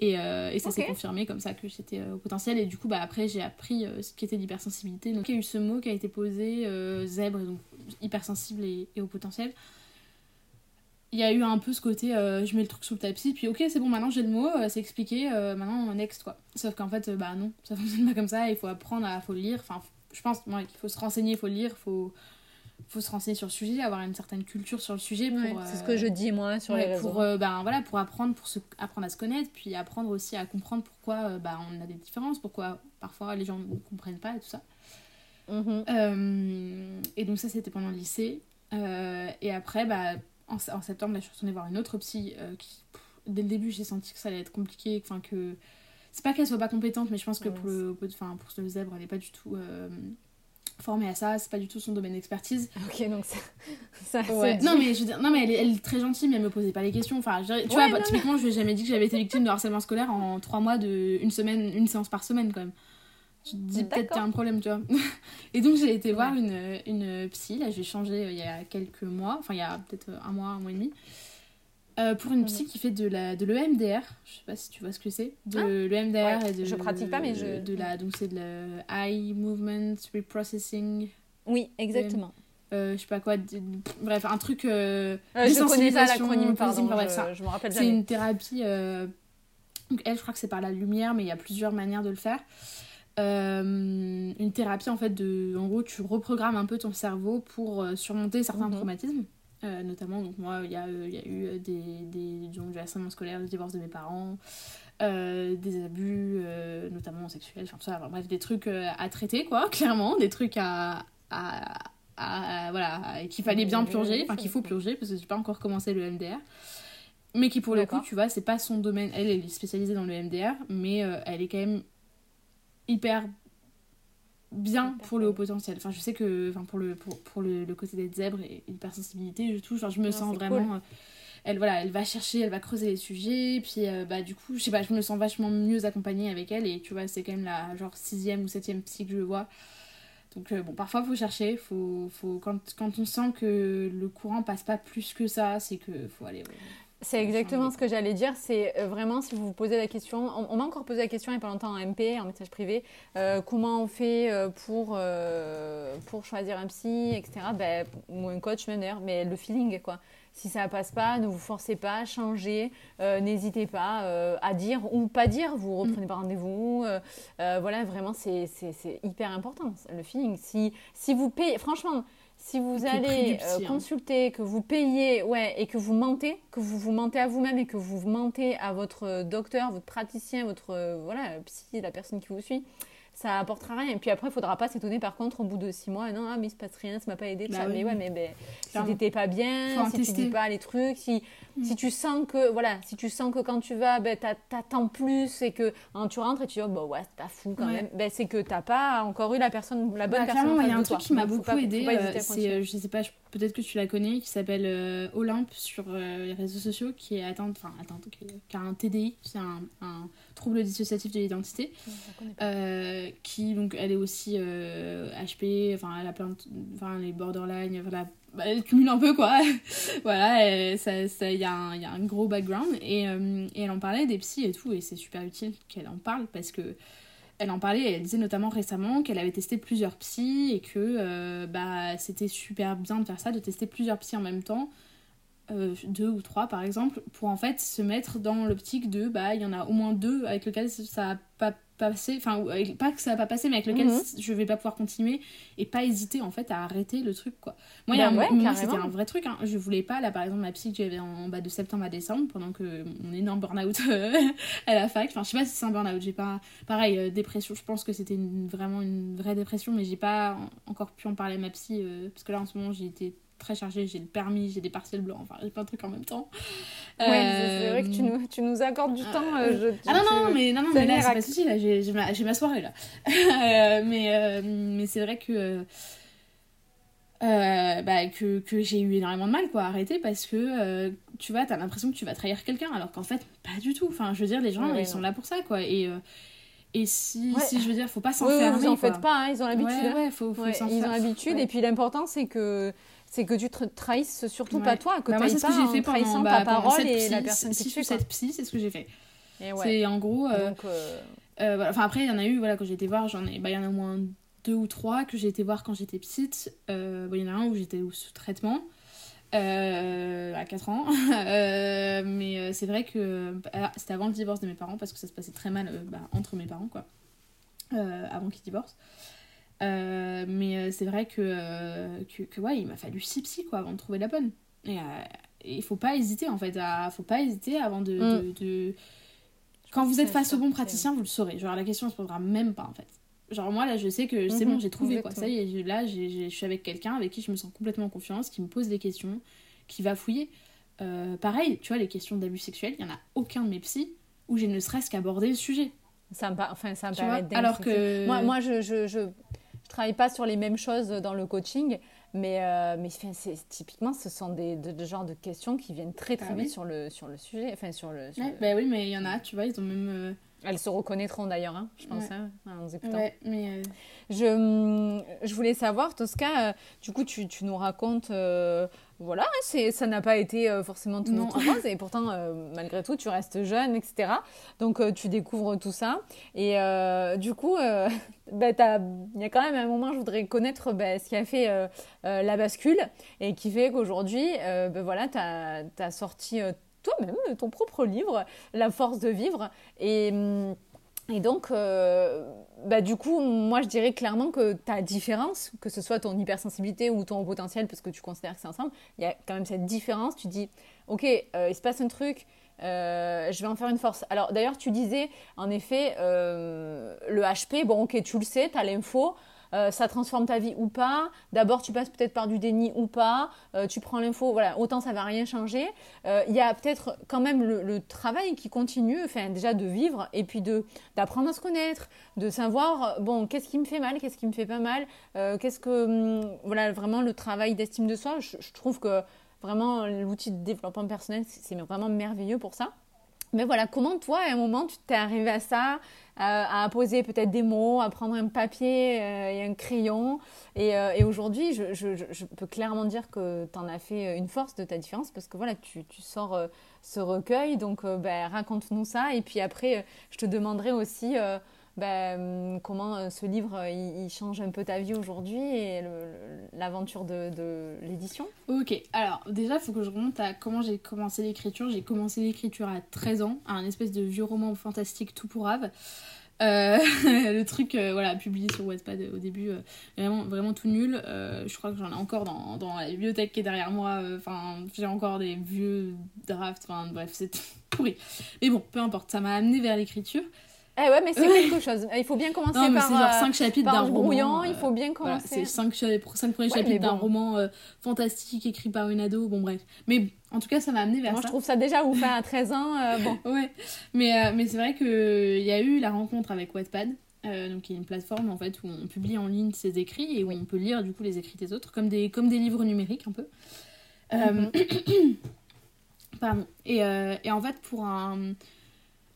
[SPEAKER 2] Et, euh, et ça s'est confirmé comme ça que j'étais euh, au potentiel. Et du coup, bah, après, j'ai appris ce qu'était l'hypersensibilité. Donc, il y a eu ce mot qui a été posé, zèbre, donc hypersensible et, et au potentiel il y a eu un peu ce côté euh, je mets le truc sous le tapis puis ok c'est bon maintenant j'ai le mot euh, c'est expliqué euh, maintenant next quoi. Sauf qu'en fait bah non ça fonctionne pas comme ça il faut apprendre à faut lire enfin je pense qu'il faut se renseigner il faut lire faut faut se renseigner sur le sujet avoir une certaine culture sur le sujet pour
[SPEAKER 1] c'est ce que je dis moi sur les
[SPEAKER 2] réseaux. pour ben voilà pour apprendre pour se apprendre à se connaître puis apprendre aussi à comprendre pourquoi bah, on a des différences pourquoi parfois les gens ne comprennent pas et tout ça. Mm-hmm. et donc ça c'était pendant le lycée. Et après bah en, septembre, là, je suis retournée voir une autre psy euh, qui, dès le début, j'ai senti que ça allait être compliqué. Enfin, que. C'est pas qu'elle soit pas compétente, mais je pense que
[SPEAKER 1] Ouais,
[SPEAKER 2] pour, le, enfin, pour le zèbre, elle est pas du tout euh, formée à ça. C'est pas du tout son domaine d'expertise.
[SPEAKER 1] Ok, donc ça.
[SPEAKER 2] Ouais. Non mais je veux dire, non mais elle est, elle est très gentille mais elle me posait pas les questions. Enfin, je tu
[SPEAKER 1] Ouais,
[SPEAKER 2] vois,
[SPEAKER 1] non,
[SPEAKER 2] typiquement, je lui ai jamais dit que j'avais été victime de harcèlement scolaire en trois mois de une semaine, une séance par semaine quand même. Je te dis peut-être qu'il y a un problème, tu vois. Et donc j'ai été voir
[SPEAKER 1] Ouais.
[SPEAKER 2] une, une psy, là j'ai changé euh, il y a quelques mois, enfin il y a peut-être euh, un mois, un mois et demi, euh, pour une psy qui fait de la de l'EMDR. Je sais pas si tu vois ce que c'est. De
[SPEAKER 1] Ah.
[SPEAKER 2] l'EMDR
[SPEAKER 1] Ouais,
[SPEAKER 2] et de
[SPEAKER 1] je pratique pas, mais je-
[SPEAKER 2] de la donc c'est de la eye movement reprocessing.
[SPEAKER 1] Oui, exactement.
[SPEAKER 2] euh, je sais pas quoi, de- bref, un truc euh,
[SPEAKER 1] je connais pas l'acronyme, pardon. je, me rappelle
[SPEAKER 2] C'est une thérapie. Donc, elle, je crois que c'est par la lumière, mais il y a plusieurs manières de le faire. Euh, une thérapie, en fait, de. En gros, tu reprogrammes un peu ton cerveau pour euh, surmonter certains
[SPEAKER 1] Mhm.
[SPEAKER 2] traumatismes. Euh, notamment, donc moi, il y, a, euh, il y a eu des, des, donc, du harcèlement scolaire, le divorce de mes parents, des abus, notamment sexuels, enfin tout ça, enfin, bref, des trucs à traiter, quoi, clairement, des trucs à. à, à- voilà, qu'il fallait bien purger, enfin qu'il faut purger, parce que j'ai pas encore commencé le MDR. Mais qui, pour le coup, tu vois, c'est pas son domaine. Elle, elle est spécialisée dans le MDR, mais elle est quand même hyper bien pour le haut potentiel. Enfin, je sais que enfin, pour, le, pour, pour le, le côté d'être zèbre et hypersensibilité, je, touche, enfin, je me sens vraiment. euh, elle, voilà, elle va chercher, elle va creuser les sujets, puis euh, bah, du coup, je sais pas, je me sens vachement mieux accompagnée avec elle, et tu vois, c'est quand même la genre sixième ou septième psy que je vois. Donc, euh, bon, parfois, faut chercher, faut, faut, quand, quand on sent que le courant passe pas plus que ça, c'est que faut aller. ouais.
[SPEAKER 1] C'est exactement ce que j'allais dire. C'est euh, vraiment si vous vous posez la question. On, on m'a encore posé la question il n'y a pas longtemps en MP, en message privé. euh, comment on fait euh, pour, euh, pour choisir un psy, etc. Ben, ou un coach même d'ailleurs, mais le feeling quoi. Si ça passe pas, ne vous forcez pas, changez, euh, n'hésitez pas à dire ou pas dire. Vous reprenez pas rendez-vous. voilà, vraiment c'est hyper important le feeling. Si si vous payez, franchement. Si vous allez
[SPEAKER 2] psy,
[SPEAKER 1] euh,
[SPEAKER 2] hein.
[SPEAKER 1] consulter, que vous payez, ouais, et que vous mentez, que vous vous mentez à vous-même et que vous mentez à votre euh, docteur, votre praticien, votre euh, voilà psy, la personne qui vous suit, ça apportera rien. Et puis après, il faudra pas s'étonner par contre au bout de six mois, non, ah, mais il se passe rien, ça m'a pas aidé.
[SPEAKER 2] Bah
[SPEAKER 1] ça.
[SPEAKER 2] oui.
[SPEAKER 1] Mais ouais, mais ben, si t'étais pas bien, si tu dis pas les trucs, si,
[SPEAKER 2] Mm.
[SPEAKER 1] si tu sens que voilà, si tu sens que quand tu vas, ben t'a- t'attends plus et que hein, tu rentres et tu dis oh, bah ouais c'est pas fou quand
[SPEAKER 2] Ouais.
[SPEAKER 1] même, ben c'est que t'as pas encore eu la personne, la bonne
[SPEAKER 2] Bah,
[SPEAKER 1] personne.
[SPEAKER 2] il y a un truc qui m'a beaucoup aidé. euh, c'est, euh, je sais pas, je- peut-être que tu la connais, qui s'appelle euh, Olympe sur euh, les réseaux sociaux, qui est atteinte, enfin atteinte, qui, qui a un TDI, c'est un, un trouble dissociatif de l'identité, euh, qui donc elle est aussi HP, enfin elle a plein enfin les borderline, enfin, la- bah, elle cumule un peu quoi. voilà, et ça, ça, il y, a un- il y a un gros background. Et, et elle en parlait des psys et tout, et c'est super utile qu'elle en parle parce que elle en parlait elle disait notamment récemment qu'elle avait testé plusieurs psys et que euh, bah, c'était super bien de faire ça, de tester plusieurs psys en même temps, euh, deux ou trois par exemple, pour en fait se mettre dans l'optique de bah il y en a au moins deux avec lesquels ça a pas passé, enfin avec- pas que ça a pas passé mais avec lesquels
[SPEAKER 1] Mhm.
[SPEAKER 2] je vais pas pouvoir continuer et pas hésiter en fait à arrêter le truc quoi. Moi il y a
[SPEAKER 1] Bah
[SPEAKER 2] un moment, c'était un vrai truc, hein. je voulais pas là par exemple ma psy que j'avais en bas de septembre à décembre pendant que mon énorme burn-out à la fac, enfin je sais pas si c'est un burn-out, j'ai pas pareil, euh, dépression, je pense que c'était une- vraiment une vraie dépression, mais j'ai pas en- encore pu en parler à ma psy, euh, parce que là en ce moment j'ai été très chargée, j'ai le permis, j'ai des partiels blancs, enfin j'ai plein de trucs en même temps.
[SPEAKER 1] Ouais, c'est- c'est vrai que tu nous, tu nous accordes du
[SPEAKER 2] euh,
[SPEAKER 1] temps. euh, je-
[SPEAKER 2] Ah non,
[SPEAKER 1] tu-
[SPEAKER 2] non, mais, non, non, mais là, c'est pas de souci, là, j'ai j'ai ma, j'ai ma soirée, là. Euh, mais mais c'est vrai que, euh, bah, que, que j'ai eu énormément de mal, quoi, à arrêter, parce que, euh, tu vois, t'as l'impression que tu vas trahir quelqu'un, alors qu'en fait, pas du tout. Enfin, je veux dire, les gens,
[SPEAKER 1] Ouais, ouais,
[SPEAKER 2] ils sont là pour ça, quoi. Et, euh, et si,
[SPEAKER 1] Ouais.
[SPEAKER 2] si, je veux dire, faut pas s'enfermer,
[SPEAKER 1] oui, vous en
[SPEAKER 2] quoi.
[SPEAKER 1] faites pas, hein, ils ont l'habitude. Hein. ils ont l'habitude et puis l'important c'est que c'est que tu te trahisses surtout
[SPEAKER 2] Ouais.
[SPEAKER 1] pas toi, que
[SPEAKER 2] Bah,
[SPEAKER 1] tu
[SPEAKER 2] c'est ce
[SPEAKER 1] pas
[SPEAKER 2] que fait
[SPEAKER 1] trahissant
[SPEAKER 2] pendant,
[SPEAKER 1] ta
[SPEAKER 2] bah, pendant
[SPEAKER 1] parole
[SPEAKER 2] cette
[SPEAKER 1] et la personne qui
[SPEAKER 2] ou
[SPEAKER 1] suit. quoi.
[SPEAKER 2] cette psy, c'est ce que j'ai fait.
[SPEAKER 1] Ouais.
[SPEAKER 2] C'est en gros, euh,
[SPEAKER 1] Donc, euh,
[SPEAKER 2] Euh, voilà. Enfin, après, il y en a eu, voilà, quand j'ai été voir, j'en ai, bah, il y en a au moins deux ou trois que j'ai été voir quand j'étais petite. Il y en a un où j'étais sous traitement, à 4 ans. Mais c'est vrai que bah, c'était avant le divorce de mes parents, parce que ça se passait très mal bah, entre mes parents, quoi, avant qu'ils divorcent. Euh, mais euh, c'est vrai que, euh, que, que, ouais, il m'a fallu six psys, quoi, avant de trouver la bonne. Et il faut pas hésiter, en fait, à, faut pas hésiter avant de-
[SPEAKER 1] Mm.
[SPEAKER 2] de- de quand vous êtes face au bon praticien, vous le saurez. Genre, la question ne se posera même pas, en fait. Genre, moi, là, je sais que c'est
[SPEAKER 1] Mhm,
[SPEAKER 2] bon, j'ai trouvé, quoi. Ça y est, là, je suis avec quelqu'un avec qui je me sens complètement en confiance, qui me pose des questions, qui va fouiller. pareil, tu vois, les questions d'abus sexuels, il n'y en a aucun de mes psys où j'ai ne serait-ce qu'abordé le sujet.
[SPEAKER 1] Ça me, enfin, ça me
[SPEAKER 2] paraît Alors que.
[SPEAKER 1] Moi, moi je, je, je, je, travaille pas sur les mêmes choses dans le coaching, mais, euh, mais typiquement, ce sont des de, genres de questions qui viennent très très ah vite sur, le, sur le sujet. Enfin, sur le,
[SPEAKER 2] Bah oui, mais il y en a, tu vois, ils ont même.
[SPEAKER 1] Elles se reconnaîtront d'ailleurs, hein, je pense, hein, en nous écoutant.
[SPEAKER 2] Ouais, mais euh,
[SPEAKER 1] je, hum, je voulais savoir, Tosca, euh, du coup, tu, tu nous racontes, euh, voilà, c'est, ça n'a pas été forcément tout notre rose, et pourtant, malgré tout, tu restes jeune, etc. Donc, tu découvres tout ça. Et du coup, bah, il y a quand même un moment, je voudrais connaître bah, ce qui a fait la bascule, et qui fait qu'aujourd'hui, bah, voilà, tu as sorti toi-même ton propre livre, La force de vivre. Et, et donc, euh, bah, du coup, moi, je dirais clairement que ta différence, que ce soit ton hypersensibilité ou ton potentiel, parce que tu considères que c'est ensemble, il y a quand même cette différence. Tu dis, OK, euh, il se passe un truc, euh, je vais en faire une force. Alors d'ailleurs, tu disais, en effet, le HP, bon ok, tu le sais, tu as l'info, euh, ça transforme ta vie ou pas. D'abord, tu passes peut-être par du déni ou pas. Euh, tu prends l'info, voilà, autant ça va rien changer. Euh, il y a peut-être quand même le, travail qui continue, enfin déjà de vivre et puis d'apprendre à se connaître, de savoir bon qu'est-ce qui me fait mal, qu'est-ce qui me fait pas mal, qu'est-ce que hum, voilà vraiment le travail d'estime de soi. Je, je trouve que vraiment l'outil de développement personnel c'est vraiment merveilleux pour ça. Mais voilà, comment toi, à un moment, tu t'es arrivé à ça, à, poser peut-être des mots, à prendre un papier euh, et un crayon. Et, euh, aujourd'hui, je, peux clairement dire que tu en as fait une force de ta différence parce que voilà, tu, sors euh, ce recueil. Donc, ben, raconte-nous ça. Et puis après, je te demanderai aussi ben, comment ce livre il, change un peu ta vie aujourd'hui et l'aventure de, l'édition?
[SPEAKER 2] Ok, alors déjà, il faut que je remonte à comment j'ai commencé l'écriture. J'ai commencé l'écriture à 13 ans, à un espèce de vieux roman fantastique tout pour Ave. Euh, le truc, euh, voilà, publié sur Wattpad au début, vraiment, vraiment tout nul. je crois que j'en ai encore dans, dans, la bibliothèque qui est derrière moi. Enfin, j'ai encore des vieux drafts. Enfin, bref, c'est pourri. Mais bon, peu importe, ça m'a amené vers l'écriture.
[SPEAKER 1] Eh ouais, mais c'est quelque chose. Il faut bien commencer
[SPEAKER 2] non,
[SPEAKER 1] par.
[SPEAKER 2] C'est genre 5 euh, chapitres d'un roman.
[SPEAKER 1] il faut bien euh, commencer.
[SPEAKER 2] c'est 5, cinq premiers chapitres d'un roman euh, fantastique écrit par une ado. Bon, bref. Mais en tout cas, ça m'a amené vers
[SPEAKER 1] Moi,
[SPEAKER 2] ça.
[SPEAKER 1] je trouve ça déjà ouf, hein, à 13 ans. bon.
[SPEAKER 2] Ouais. Mais, mais c'est vrai qu'il y a eu la rencontre avec Wattpad. donc, qui est une plateforme en fait où on publie en ligne ses écrits et où on peut lire du coup les écrits des autres, comme des, comme des livres numériques un peu. Mm-hmm. Pardon. Et, et en fait, pour un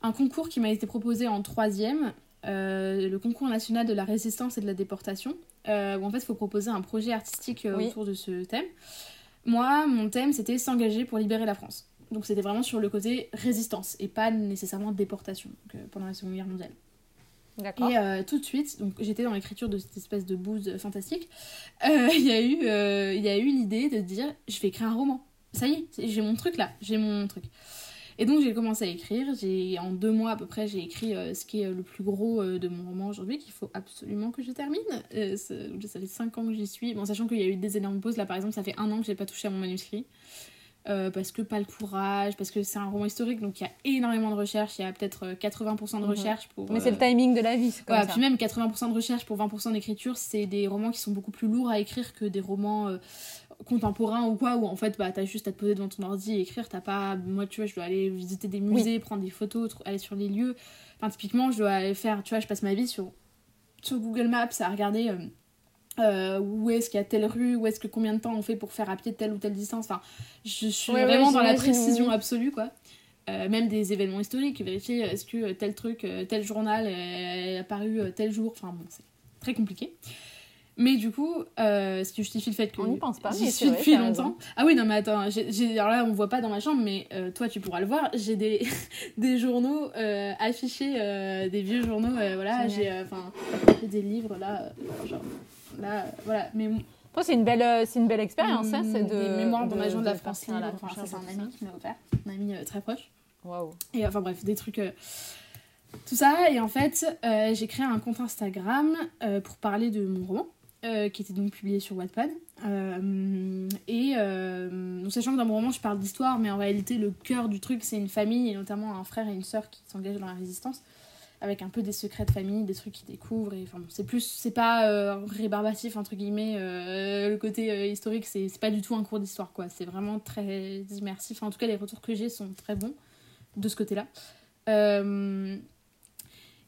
[SPEAKER 2] un concours qui m'a été proposé en troisième, euh, le concours national de la résistance et de la déportation, euh, où en fait il faut proposer un projet artistique euh, autour de ce thème. Moi, mon thème c'était s'engager pour libérer la France. Donc c'était vraiment sur le côté résistance et pas nécessairement déportation pendant la Seconde Guerre mondiale. Et tout de suite, donc j'étais dans l'écriture de cette espèce de bouse fantastique, il y a eu, il eu l'idée de dire je vais écrire un roman. Ça y est, j'ai mon truc là, j'ai mon truc. Et donc j'ai commencé à écrire. J'ai en deux mois à peu près j'ai écrit euh, ce qui est euh, le plus gros euh, de mon roman aujourd'hui qu'il faut absolument que je termine. ça fait cinq ans que j'y suis. Bon sachant qu'il y a eu des énormes pauses là par exemple ça fait un an que j'ai pas touché à mon manuscrit. parce que pas le courage, parce que c'est un roman historique, donc il y a énormément de recherches, il y a peut-être 80% de mhm. recherche pour...
[SPEAKER 1] Mais c'est le timing de la vie, c'est comme
[SPEAKER 2] ça. Puis même 80% de recherche pour 20% d'écriture, c'est des romans qui sont beaucoup plus lourds à écrire que des romans contemporain ou quoi, où en fait, bah, t'as juste à te poser devant ton ordi et écrire, t'as pas... Moi, tu vois, je dois aller visiter des musées, prendre des photos, aller sur les lieux. Enfin, typiquement, je dois aller faire, tu vois, je passe ma vie sur, sur Google Maps à regarder... Euh, euh, où est-ce qu'il y a telle rue, où est-ce que combien de temps on fait pour faire à pied telle ou telle distance. Enfin, je suis vraiment dans la précision absolue, quoi. Euh, même des événements historiques, vérifier est-ce que tel truc, tel journal est apparu tel jour. Enfin bon, c'est très compliqué. Mais du coup, euh, ce qui justifie le fait que.
[SPEAKER 1] On n'y pense pas,
[SPEAKER 2] j'y suis depuis longtemps. Ah oui, non, mais attends, j'ai, alors là, on voit pas dans ma chambre, mais euh, toi, tu pourras le voir. J'ai des, des journaux euh, affichés, euh, des vieux journaux, voilà. J'ai, des livres là, genre, là, voilà. Mais.
[SPEAKER 1] c'est une belle, c'est une belle expérience, hein, c'est de.
[SPEAKER 2] Des mémoires de, ma de la France c'est un ami qui m'a offert, un ami très proche.
[SPEAKER 1] Waouh.
[SPEAKER 2] Et enfin, bref, des trucs tout ça. Et en fait, j'ai créé un compte Instagram pour parler de mon roman. Euh, qui était donc publié sur Wattpad. Euh, et euh, sachant que dans mon roman je parle d'histoire, mais en réalité le cœur du truc c'est une famille et notamment un frère et une sœur qui s'engagent dans la résistance. avec un peu des secrets de famille, des trucs qu'ils découvrent. Enfin, c'est plus, c'est pas rébarbatif, entre guillemets, le côté historique, c'est pas du tout un cours d'histoire, quoi. C'est vraiment très immersif. en tout cas, les retours que j'ai sont très bons de ce côté-là.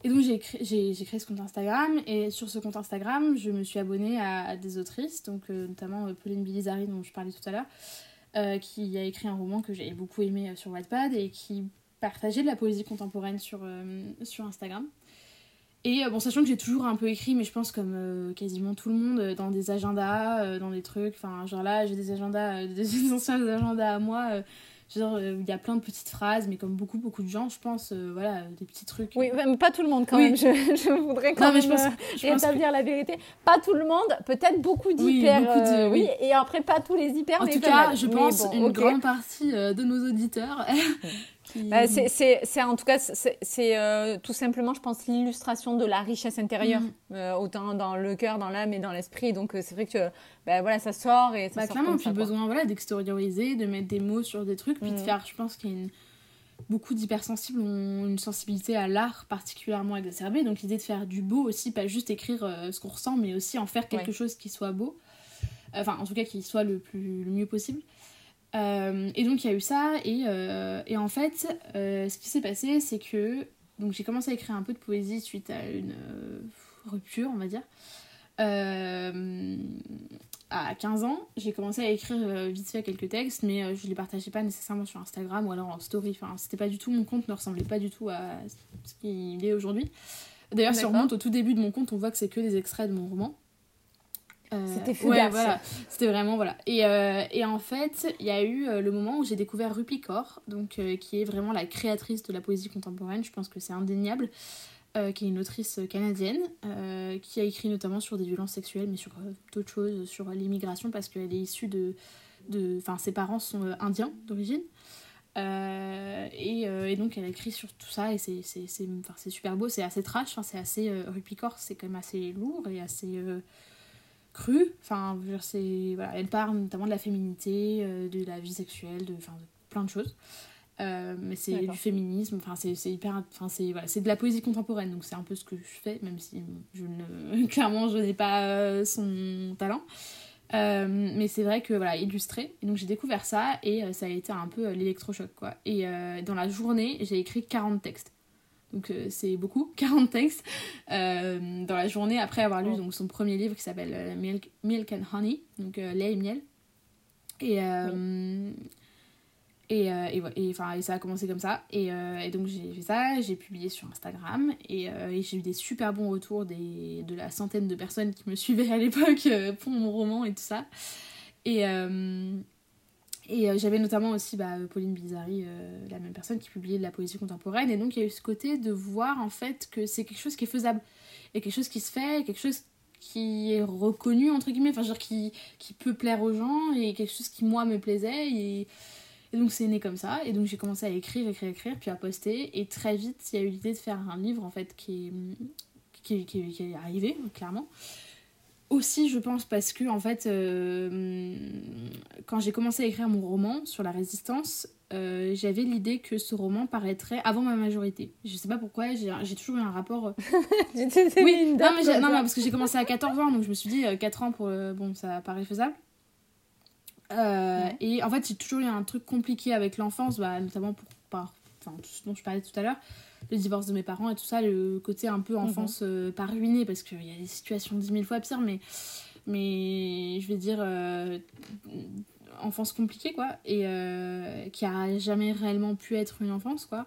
[SPEAKER 2] Et donc, j'ai, créé, créé ce compte Instagram, et sur ce compte Instagram, je me suis abonnée à, des autrices, donc notamment Pauline Bilizari, dont je parlais tout à l'heure, qui a écrit un roman que j'ai beaucoup aimé sur Wattpad et qui partager de la poésie contemporaine sur, euh, sur Instagram. Et euh, bon, sachant que j'ai toujours un peu écrit, mais je pense comme euh, quasiment tout le monde, dans des agendas, dans des trucs. Enfin, genre là, j'ai des agendas, des anciens agendas à moi. Genre, il y a plein de petites phrases, mais comme beaucoup, beaucoup de gens, je pense, voilà, des petits trucs.
[SPEAKER 1] Oui, mais pas tout le monde quand même. Je, je, voudrais quand même je pense, rétablir la vérité. Pas tout le monde, peut-être beaucoup d'hyper. Oui, oui, et après, pas tous les hyper.
[SPEAKER 2] En tout cas, je pense une grande partie de nos auditeurs
[SPEAKER 1] Bah, c'est en tout cas, c'est euh, tout simplement, je pense, l'illustration de la richesse intérieure, mm. euh, autant dans le cœur, dans l'âme et dans l'esprit. Donc euh, c'est vrai que bah, voilà, ça sort et ça
[SPEAKER 2] bah, Clairement, puis besoin voilà, d'extérioriser, de mettre des mots sur des trucs, puis de mm. faire, je pense qu'il y a une... beaucoup d'hypersensibles ont une sensibilité à l'art particulièrement exacerbée. Donc l'idée de faire du beau aussi, pas juste écrire ce qu'on ressent, mais aussi en faire quelque chose qui soit beau. Enfin, en tout cas, qui soit le, plus, le mieux possible. Euh, et donc il y a eu ça, et, euh, et en fait, euh, ce qui s'est passé, c'est que donc j'ai commencé à écrire un peu de poésie suite à une rupture, on va dire. à 15 ans, j'ai commencé à écrire vite fait quelques textes, mais je les partageais pas nécessairement sur Instagram ou alors en story. Enfin, c'était pas du tout, mon compte ne ressemblait pas du tout à ce qu'il est aujourd'hui. D'ailleurs, si on remonte au tout début de mon compte, on voit que c'est que des extraits de mon roman.
[SPEAKER 1] Euh, C'était fugace.
[SPEAKER 2] voilà. C'était vraiment, voilà. Et, euh, et en fait, il y a eu euh, le moment où j'ai découvert Rupi Kaur, donc, qui est vraiment la créatrice de la poésie contemporaine, je pense que c'est indéniable, qui est une autrice canadienne, qui a écrit notamment sur des violences sexuelles, mais sur d'autres choses, sur l'immigration, parce qu'elle est issue de... Enfin, ses parents sont indiens d'origine. et, et, donc elle a écrit sur tout ça et c'est super beau, c'est assez trash, c'est assez... Rupi Kaur c'est quand même assez lourd et assez crue. Enfin, c'est, voilà, elle parle notamment de la féminité, euh, de la vie sexuelle, de, enfin, de plein de choses. Euh, mais c'est du féminisme, enfin c'est hyper, enfin c'est voilà, c'est de la poésie contemporaine, donc c'est un peu ce que je fais, même si je ne, clairement je n'ai pas euh, son talent. mais c'est vrai que voilà, illustré. Et donc j'ai découvert ça et ça a été un peu l'électrochoc quoi. Et dans la journée, j'ai écrit 40 textes donc euh, c'est beaucoup, 40 textes, euh, dans la journée après avoir lu donc, son premier livre qui s'appelle euh, Milk, Milk, and Honey, donc lait et miel. Et, et, et, et, et, ça a commencé comme ça. Et, et donc j'ai fait ça, j'ai publié sur Instagram et, j'ai eu des super bons retours des, de la centaine de personnes qui me suivaient à l'époque pour mon roman et tout ça. Et, et euh, j'avais notamment aussi bah, Pauline Bizarri, euh, la même personne qui publiait de la poésie contemporaine. Et donc il y a eu ce côté de voir en fait que c'est quelque chose qui est faisable. Et quelque chose qui se fait, quelque chose qui est reconnu, entre guillemets, enfin, genre qui, qui peut plaire aux gens et quelque chose qui, moi, me plaisait. Et, et donc c'est né comme ça. Et donc j'ai commencé à écrire, écrire, écrire, puis à poster. Et très vite, il y a eu l'idée de faire un livre en fait qui qui, qui, qui est arrivé, clairement aussi, je pense, parce que, en fait, euh, quand j'ai commencé à écrire mon roman sur la résistance, euh, j'avais l'idée que ce roman paraîtrait avant ma majorité. Je sais pas pourquoi, j'ai toujours eu un rapport. Euh, oui, non, mais non, parce que j'ai commencé à 14 ans, donc je me suis dit 4 ans pour. bon, ça paraît faisable. Et en fait, j'ai toujours eu un truc compliqué avec l'enfance, bah, notamment pour. Par, enfin, tout ce dont je parlais tout à l'heure le divorce de mes parents et tout ça, le côté un peu enfance mhm. euh, pas ruinée, parce qu'il y a des situations dix mille fois pires, mais, mais je vais dire euh, enfance compliquée, quoi, et euh, qui a jamais réellement pu être une enfance, quoi.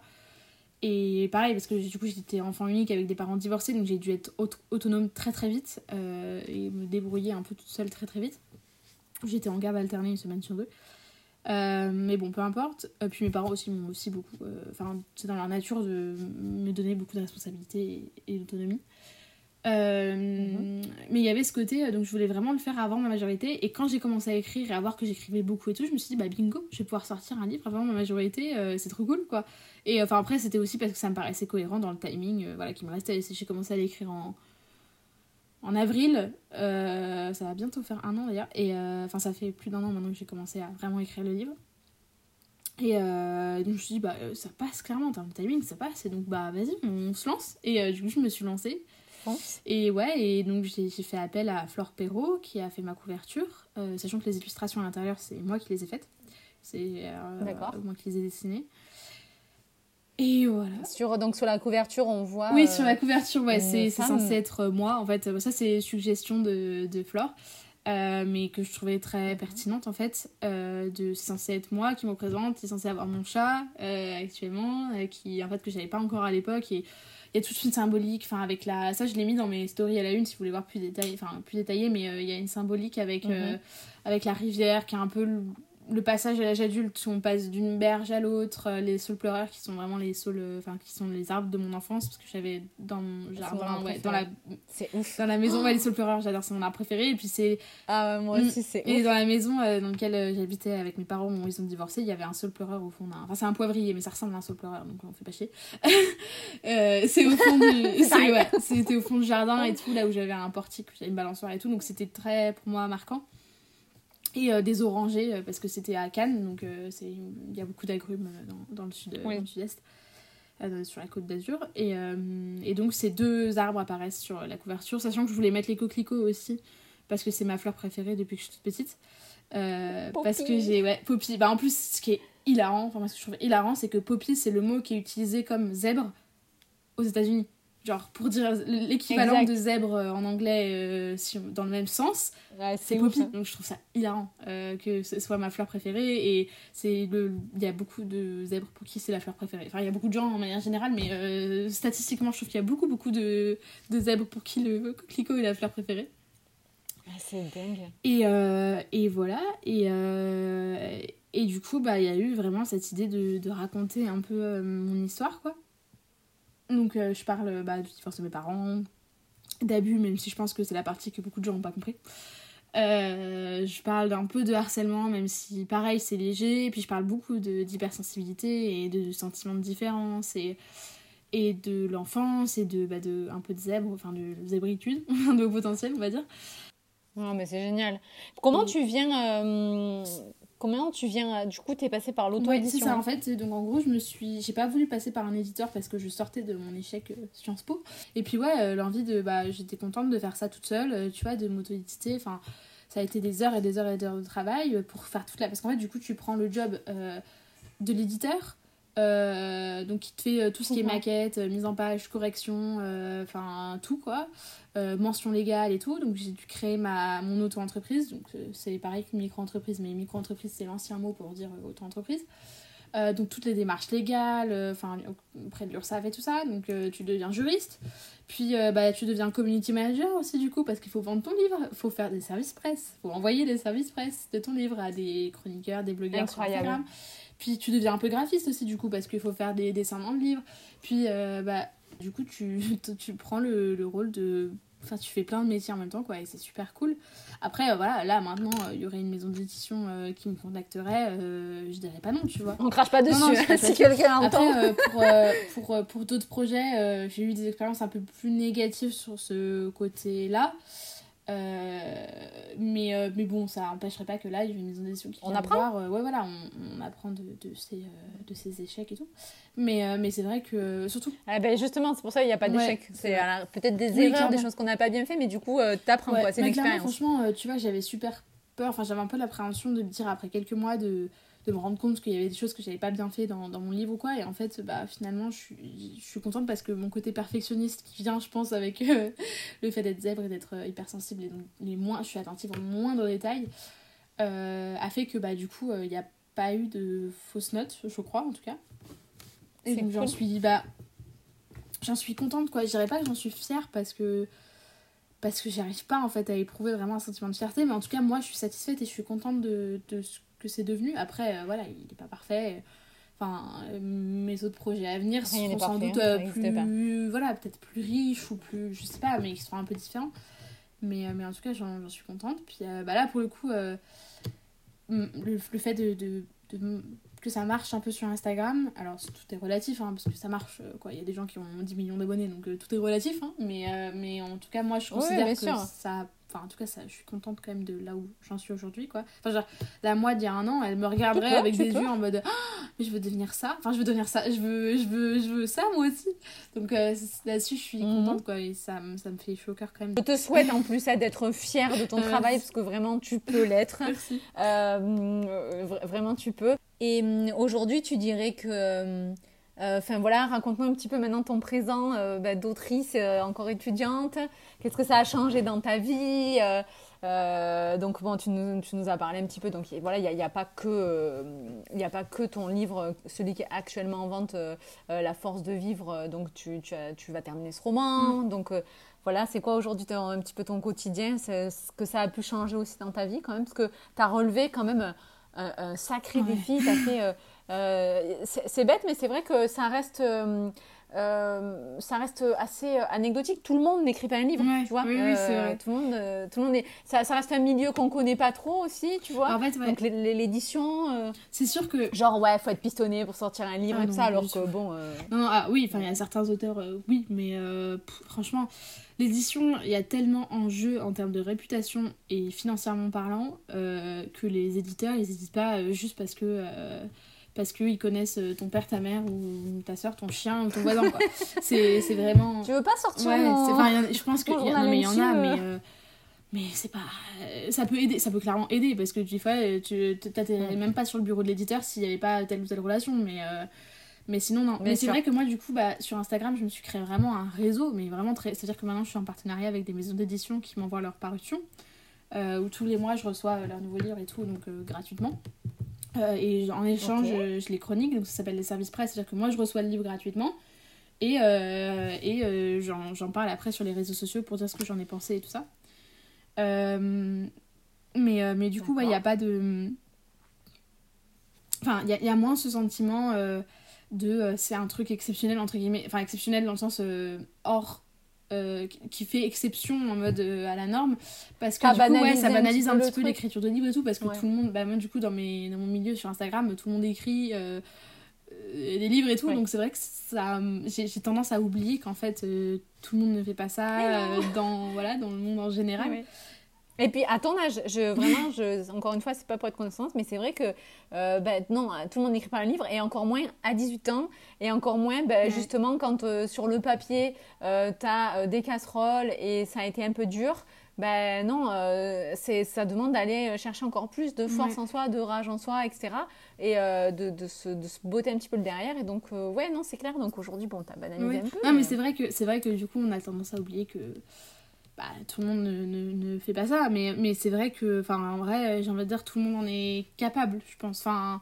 [SPEAKER 2] Et pareil, parce que du coup j'étais enfant unique avec des parents divorcés, donc j'ai dû être autonome très très vite et me débrouiller un peu toute seule très très vite. J'étais en garde alternée une semaine sur deux. Euh, mais bon, peu importe. Euh, puis mes parents aussi m'ont aussi beaucoup. Euh, enfin, c'est dans leur nature de me donner beaucoup de responsabilités et, d'autonomie. Mhm. Mais il y avait ce côté, donc je voulais vraiment le faire avant ma majorité. Et quand j'ai commencé à écrire et à voir que j'écrivais beaucoup et tout, je me suis dit, bah bingo, je vais pouvoir sortir un livre avant ma majorité, c'est trop cool quoi. Et enfin, après, c'était aussi parce que ça me paraissait cohérent dans le timing voilà, qui me restait. J'ai commencé à l'écrire en en avril. Euh, ça va bientôt faire un an d'ailleurs. Et euh, enfin, ça fait plus d'un an maintenant que j'ai commencé à vraiment écrire le livre. Et donc je me suis dit, bah ça passe clairement en termes de timing, ça passe. Et donc bah vas-y, on se lance. Et du coup, je me suis lancée. Et ouais, et donc j'ai fait appel à Flore Perrault qui a fait ma couverture, sachant que les illustrations à l'intérieur, c'est moi qui les ai faites. C'est moi qui les ai dessinées. Et voilà.
[SPEAKER 1] Sur, donc sur la couverture, on voit.
[SPEAKER 2] Oui, sur la couverture, ouais, c'est censé être moi. En fait, ça, c'est suggestion de, de Flore. Euh, mais que je trouvais très pertinente en fait. Euh, de, c'est censé être moi qui me représente, c'est censé avoir mon chat euh, actuellement, qui en fait que j'avais pas encore à l'époque. Et il y a toute une symbolique, enfin avec la. Ça je l'ai mis dans mes stories à la une si vous voulez voir plus détaillé, enfin plus détaillé, mais il y a une symbolique avec, mhm. avec la rivière qui est un peu le passage à l'âge adulte où on passe d'une berge à l'autre, euh, les saules pleureurs qui sont vraiment les saules, euh, enfin qui sont les arbres de mon enfance parce que j'avais dans mon jardin, ouais, dans la,
[SPEAKER 1] ouf,
[SPEAKER 2] dans la maison, ouais, les saules pleureurs, j'adore, c'est mon arbre préféré. Et puis c'est,
[SPEAKER 1] ah moi aussi
[SPEAKER 2] mm.
[SPEAKER 1] c'est,
[SPEAKER 2] et dans la maison euh, dans laquelle j'habitais avec mes parents, où ils ont divorcé, il y avait un saule pleureur au fond d'un, enfin c'est un poivrier mais ça ressemble à un saule pleureur donc on fait pas chier, c'est au fond du, c'est, ouais, c'était au fond du jardin et tout là où j'avais un portique, j'avais une balançoire et tout donc c'était très pour moi marquant et euh, des orangers euh, parce que c'était à Cannes donc euh, c'est il y a beaucoup d'agrumes dans, dans, le sud sud-est sur la côte d'Azur. Et, et donc ces deux arbres apparaissent sur la couverture sachant que je voulais mettre les coquelicots aussi parce que c'est ma fleur préférée depuis que je suis toute petite. Parce que j'ai ouais poppy. Bah en plus ce qui est hilarant enfin ce que je trouve hilarant c'est que poppy c'est le mot qui est utilisé comme zèbre aux États-Unis genre pour dire l'équivalent de zèbre euh, en anglais euh, dans le même sens c'est poppy. donc je trouve ça hilarant euh, que ce soit ma fleur préférée et c'est le il y a beaucoup de zèbres pour qui c'est la fleur préférée. Enfin il y a beaucoup de gens en manière générale mais statistiquement je trouve qu'il y a beaucoup beaucoup de, de zèbres pour qui le coquelicot est la fleur préférée.
[SPEAKER 1] Ah, c'est dingue.
[SPEAKER 2] Et, et voilà. Et et du coup bah il y a eu vraiment cette idée de, de raconter un peu mon histoire quoi donc euh, je parle bah, du divorce de mes parents, d'abus, même si je pense que c'est la partie que beaucoup de gens n'ont pas compris. Euh, je parle d'un peu de harcèlement, même si pareil c'est léger. Et puis je parle beaucoup d'hypersensibilité et de sentiments de différence et, et de l'enfance et de, bah, de un peu de zèbre, enfin de zébritude, de potentiel on va dire.
[SPEAKER 1] Non mais c'est génial. Comment tu viens euh, Comment tu viens Du coup, tu es passé par l'auto-édition
[SPEAKER 2] C'est ça, en fait. Donc, en gros, je me suis. J'ai pas voulu passer par un éditeur parce que je sortais de mon échec euh, Sciences Po. Et puis, ouais, euh, l'envie de. Bah, j'étais contente de faire ça toute seule, euh, tu vois, de m'auto-éditer. Enfin, ça a été des heures et des heures et des heures de travail pour faire toute la. Parce qu'en fait, du coup, tu prends le job de l'éditeur. Donc qui te fait tout ce qui est maquette, mise en page, correction, enfin tout quoi. Euh, mention légale et tout. Donc j'ai dû créer ma, mon auto-entreprise. Donc euh, c'est pareil qu'une micro-entreprise, mais micro-entreprise c'est l'ancien mot pour dire euh, auto-entreprise. donc toutes les démarches légales, enfin auprès de l'URSSAF et tout ça. Donc tu deviens juriste. Puis bah, tu deviens community manager aussi du coup parce qu'il faut vendre ton livre, il faut faire des services presse, il faut envoyer des services presse de ton livre à des chroniqueurs, des blogueurs sur Instagram. Puis tu deviens un peu graphiste aussi du coup parce qu'il faut faire des dessins dans le livre. Puis bah du coup, tu, tu prends le, le, rôle de. Enfin, tu fais plein de métiers en même temps, quoi, et c'est super cool. Après, euh, voilà, là, maintenant, euh, il y aurait une maison d'édition euh, qui me contacterait, je dirais pas non, tu vois.
[SPEAKER 1] On crache pas dessus, si quelqu'un entend.
[SPEAKER 2] Après, pour, pour, pour d'autres projets, j'ai eu des expériences un peu plus négatives sur ce côté-là. Euh, mais, euh, mais bon, ça n'empêcherait pas que là, il y ait une maison d'édition qui
[SPEAKER 1] on apprend.
[SPEAKER 2] Voir, euh, ouais, voilà, on, on apprend de, de, ces, de ces échecs et tout. Mais, mais c'est vrai que, surtout.
[SPEAKER 1] Ah ben justement, c'est pour ça qu'il n'y a pas d'échec. c'est peut-être des erreurs, des choses qu'on n'a pas bien fait, mais du coup, t'apprends, quoi. C'est l'expérience.
[SPEAKER 2] Franchement, tu vois, j'avais super peur, enfin, j'avais un peu l'appréhension de me dire après quelques mois de de me rendre compte qu'il y avait des choses que j'avais pas bien fait dans, dans, mon livre ou quoi. Et en fait, bah, finalement, je suis, je suis contente parce que mon côté perfectionniste qui vient, je pense, avec euh, le fait d'être zèbre et d'être euh, hypersensible et donc les moins, je suis attentive aux moindres détails, euh, a fait que bah, du coup, il n'y a pas eu de fausses notes, je crois en tout cas. Et donc j'en suis, bah, j'en suis contente quoi. Je dirais pas que j'en suis fière parce que parce que j'arrive pas en fait à éprouver vraiment un sentiment de fierté, mais en tout cas moi je suis satisfaite et je suis contente de, de ce que c'est devenu. Après, euh, voilà, il n'est pas parfait. Enfin, euh, mes autres projets à venir seront sans doute euh, plus, voilà, peut-être plus riches ou plus, je sais pas, mais qui seront un peu différents. Mais, mais en tout cas, j'en suis contente. Puis bah là, pour le coup, le, le, fait de, de, de, que ça marche un peu sur Instagram, alors tout est relatif, hein, parce que ça marche, quoi. Il y a des gens qui ont 10 millions d'abonnés, donc tout est relatif, hein, mais, mais en tout cas, moi, je considère que ça Enfin, en tout cas, ça, je suis contente quand même de là où j'en suis aujourd'hui, quoi. Enfin, genre, la moi d'il y a un an, elle me regarderait avec des yeux en mode Ah, mais je veux devenir ça. Enfin, je veux devenir ça. Je veux, je veux, je veux ça, moi aussi. Donc, euh, là-dessus, je suis mhm. contente, quoi. Et ça, ça me fait chaud au cœur quand même.
[SPEAKER 1] Je te souhaite en plus d'être fière de ton travail, parce que vraiment, tu peux l'être. Euh, vraiment, tu peux. Et hum, aujourd'hui, tu dirais que. Euh, enfin voilà, raconte-moi un petit peu maintenant ton présent euh, bah, d'autrice euh, encore étudiante. Qu'est-ce que ça a changé dans ta vie Donc bon, tu nous, tu nous, as parlé un petit peu. Donc voilà, il n'y a, a, pas que il a pas que ton livre, celui qui est actuellement en vente, La force de vivre. Donc tu, tu, tu vas terminer ce roman. Mm. Donc voilà, c'est quoi aujourd'hui un petit peu ton quotidien? Ce que ça a pu changer aussi dans ta vie quand même, parce que tu as relevé quand même un, sacré défi. Tu as fait c'est bête, mais c'est vrai que ça reste, euh, euh, ça reste assez anecdotique. Tout le monde n'écrit pas un livre, tu vois.
[SPEAKER 2] Oui, oui c'est vrai.
[SPEAKER 1] Tout le monde, tout le monde est... ça, ça, reste un milieu qu'on connaît pas trop aussi, tu vois. En fait, Donc l'édition.
[SPEAKER 2] c'est sûr que.
[SPEAKER 1] Genre, ouais, faut être pistonné pour sortir un livre ah et tout ça, alors que bon.
[SPEAKER 2] Non, non, ah, oui, enfin, il y a certains auteurs, oui, mais franchement. L'édition, il y a tellement en jeu en termes de réputation et financièrement parlant que les éditeurs, ils n'hésitent pas juste parce que parce qu'ils connaissent euh, ton père, ta mère ou ta soeur, ton chien ou ton voisin. c'est, vraiment.
[SPEAKER 1] Tu veux pas sortir
[SPEAKER 2] Ouais, je pense qu'il y, y, en a, mais. Euh, mais c'est pas. Ça peut aider, ça peut clairement aider parce que des fois, tu t'atterrais même pas sur le bureau de l'éditeur s'il n'y avait pas telle ou telle relation. Mais, euh, mais sinon, non. Mais c'est vrai que moi, du coup, bah, sur Instagram, je me suis créé vraiment un réseau, mais vraiment très. C'est-à-dire que maintenant, je suis en partenariat avec des maisons d'édition qui m'envoient leurs parutions. où tous les mois, je reçois leurs nouveaux livres et tout, donc gratuitement. Euh, et en échange, je, les chronique, donc ça s'appelle les services presse, c'est-à-dire que moi je reçois le livre gratuitement et, euh, et euh, j'en parle après sur les réseaux sociaux pour dire ce que j'en ai pensé et tout ça. mais, mais du coup, il n'y a pas de. Enfin, il y a, y a, moins ce sentiment de c'est un truc exceptionnel, entre guillemets. Enfin, exceptionnel dans le sens hors euh, qui fait exception en mode euh, à la norme. Parce que du coup, ouais, ça banalise un, petit peu l'écriture de livre et tout parce que tout le monde bah moi du coup dans mes dans mon milieu sur Instagram tout le monde écrit euh, des livres et tout. Donc c'est vrai que ça j'ai tendance à oublier qu'en fait tout le monde ne fait pas ça dans voilà dans le monde en général
[SPEAKER 1] et puis à ton âge, je, vraiment, je, encore une fois, c'est pas pour être condescendante, mais c'est vrai que euh, ben, non, tout le monde n'écrit pas un livre, et encore moins à 18 ans, et encore moins ben, justement quand euh, sur le papier, euh, tu as des casseroles et ça a été un peu dur. Ben non, ça demande d'aller chercher encore plus de force en soi, de rage en soi, etc. Et de, de, se, de se botter un petit peu le derrière. Et donc, ouais, non, c'est clair. Donc aujourd'hui, bon, t'as banalisé un peu.
[SPEAKER 2] Non, mais, c'est vrai, que, vrai que du coup, on a tendance à oublier que bah, tout le monde ne, ne, ne, fait pas ça, mais, mais c'est vrai que, enfin, en vrai, j'ai envie de dire, tout le monde en est capable, je pense. Enfin,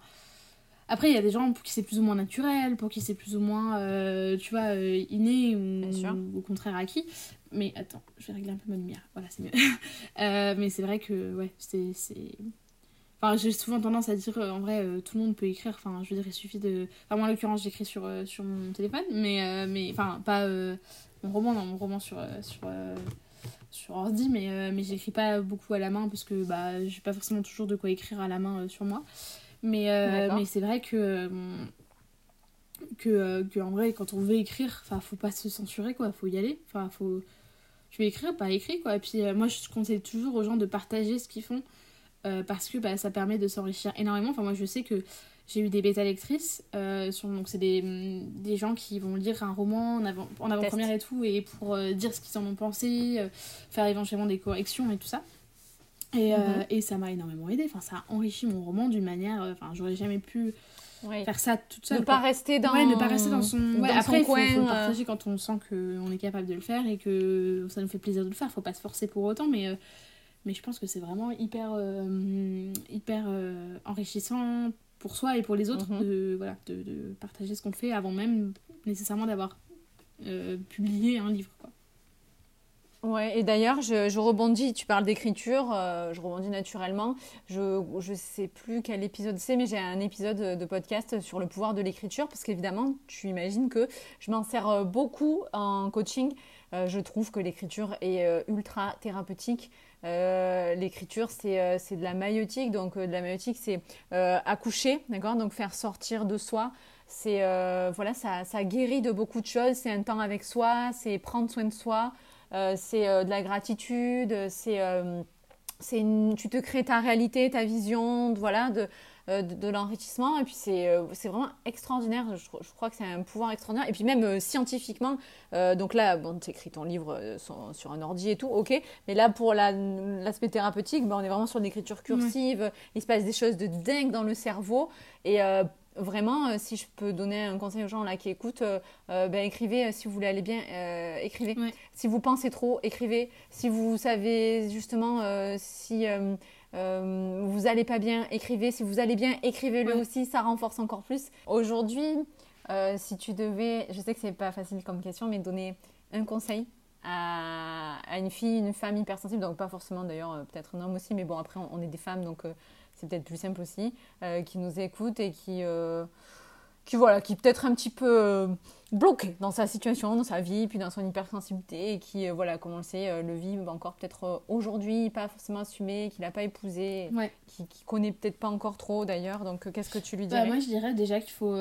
[SPEAKER 2] après, il y a des gens pour qui c'est plus ou moins naturel, pour qui c'est plus ou moins, euh, tu vois, euh, inné ou, au contraire acquis. Mais attends, je vais régler un peu ma lumière. Voilà, c'est mieux. euh, mais c'est vrai que, ouais, c'est. Enfin, j'ai souvent tendance à dire, en vrai, euh, tout le monde peut écrire. Enfin, je veux dire, il suffit de. Enfin, moi, en l'occurrence, j'écris sur, sur mon téléphone, mais. mais enfin, pas mon roman, non, mon roman sur. sur sur ordi, mais, euh, mais j'écris pas beaucoup à la main parce que bah, j'ai pas forcément toujours de quoi écrire à la main euh, sur moi. Mais, euh, mais c'est vrai que, que, que, en vrai, quand on veut écrire, faut pas se censurer, quoi, faut y aller. Enfin, faut. Tu veux écrire, pas écrire, quoi. Et puis moi, je conseille toujours aux gens de partager ce qu'ils font parce que bah, ça permet de s'enrichir énormément. Enfin, moi, je sais que j'ai eu des bêta lectrices, euh, donc c'est des, mm, des, gens qui vont lire un roman en, avant, en avant-première et tout, et pour euh, dire ce qu'ils en ont pensé, euh, faire éventuellement des corrections et tout ça. Et, mhm. et ça m'a énormément aidé, enfin, ça a enrichi mon roman d'une manière, enfin, j'aurais jamais pu faire ça toute seule.
[SPEAKER 1] Ne pas rester dans,
[SPEAKER 2] ouais, ne pas rester dans son, ouais, après, il faut, partager quand on sent qu'on est capable de le faire et que ça nous fait plaisir de le faire, faut pas se forcer pour autant, mais mais je pense que c'est vraiment hyper, hyper enrichissant pour soi et pour les autres mhm. de, voilà, de, de, partager ce qu'on fait avant même nécessairement d'avoir euh, publié un livre. Quoi.
[SPEAKER 1] Ouais, et d'ailleurs, je, je, rebondis, tu parles d'écriture, euh, je rebondis naturellement. Je ne sais plus quel épisode c'est, mais j'ai un épisode de podcast sur le pouvoir de l'écriture, parce qu'évidemment, tu imagines que je m'en sers euh, beaucoup en coaching. Je trouve que l'écriture est ultra thérapeutique. Euh, l'écriture, c'est euh, de la maïotique. Donc, euh, de la maïotique, c'est accoucher, d'accord? Donc, faire sortir de soi. C'est voilà, ça, ça, guérit de beaucoup de choses. C'est un temps avec soi, c'est prendre soin de soi. c'est de la gratitude, c'est c'est tu te crées ta réalité, ta vision, voilà, de, euh, de, l'enrichissement. Et puis c'est euh, vraiment extraordinaire. Je, je crois que c'est un pouvoir extraordinaire. Et puis même euh, scientifiquement, donc là, bon, tu écris ton livre sur, un ordi et tout, ok. Mais là, pour l'aspect thérapeutique, ben, on est vraiment sur l'écriture cursive. Il se passe des choses de dingue dans le cerveau. Et vraiment, si je peux donner un conseil aux gens là qui écoutent, ben, écrivez si vous voulez aller bien, écrivez. Si vous pensez trop, écrivez. Si vous savez justement si euh, vous allez pas bien, écrivez. Si vous allez bien, écrivez-le aussi, ça renforce encore plus. Aujourd'hui, euh, si tu devais, je sais que c'est pas facile comme question, mais donner un conseil à, une fille, une femme hypersensible, donc pas forcément d'ailleurs, euh, peut-être un homme aussi, mais bon, après, on, est des femmes, donc c'est peut-être plus simple aussi, qui nous écoute et qui qui voilà, qui peut-être un petit peu euh, bloqué dans sa situation, dans sa vie, puis dans son hypersensibilité, et qui, euh, voilà, comme on le sait, euh, le vit encore peut-être aujourd'hui, pas forcément assumé, qu'il n'a pas épousé, qui, qui connaît peut-être pas encore trop d'ailleurs. Donc, qu'est-ce que tu lui
[SPEAKER 2] bah,
[SPEAKER 1] dirais?
[SPEAKER 2] Moi, je dirais déjà qu'il faut,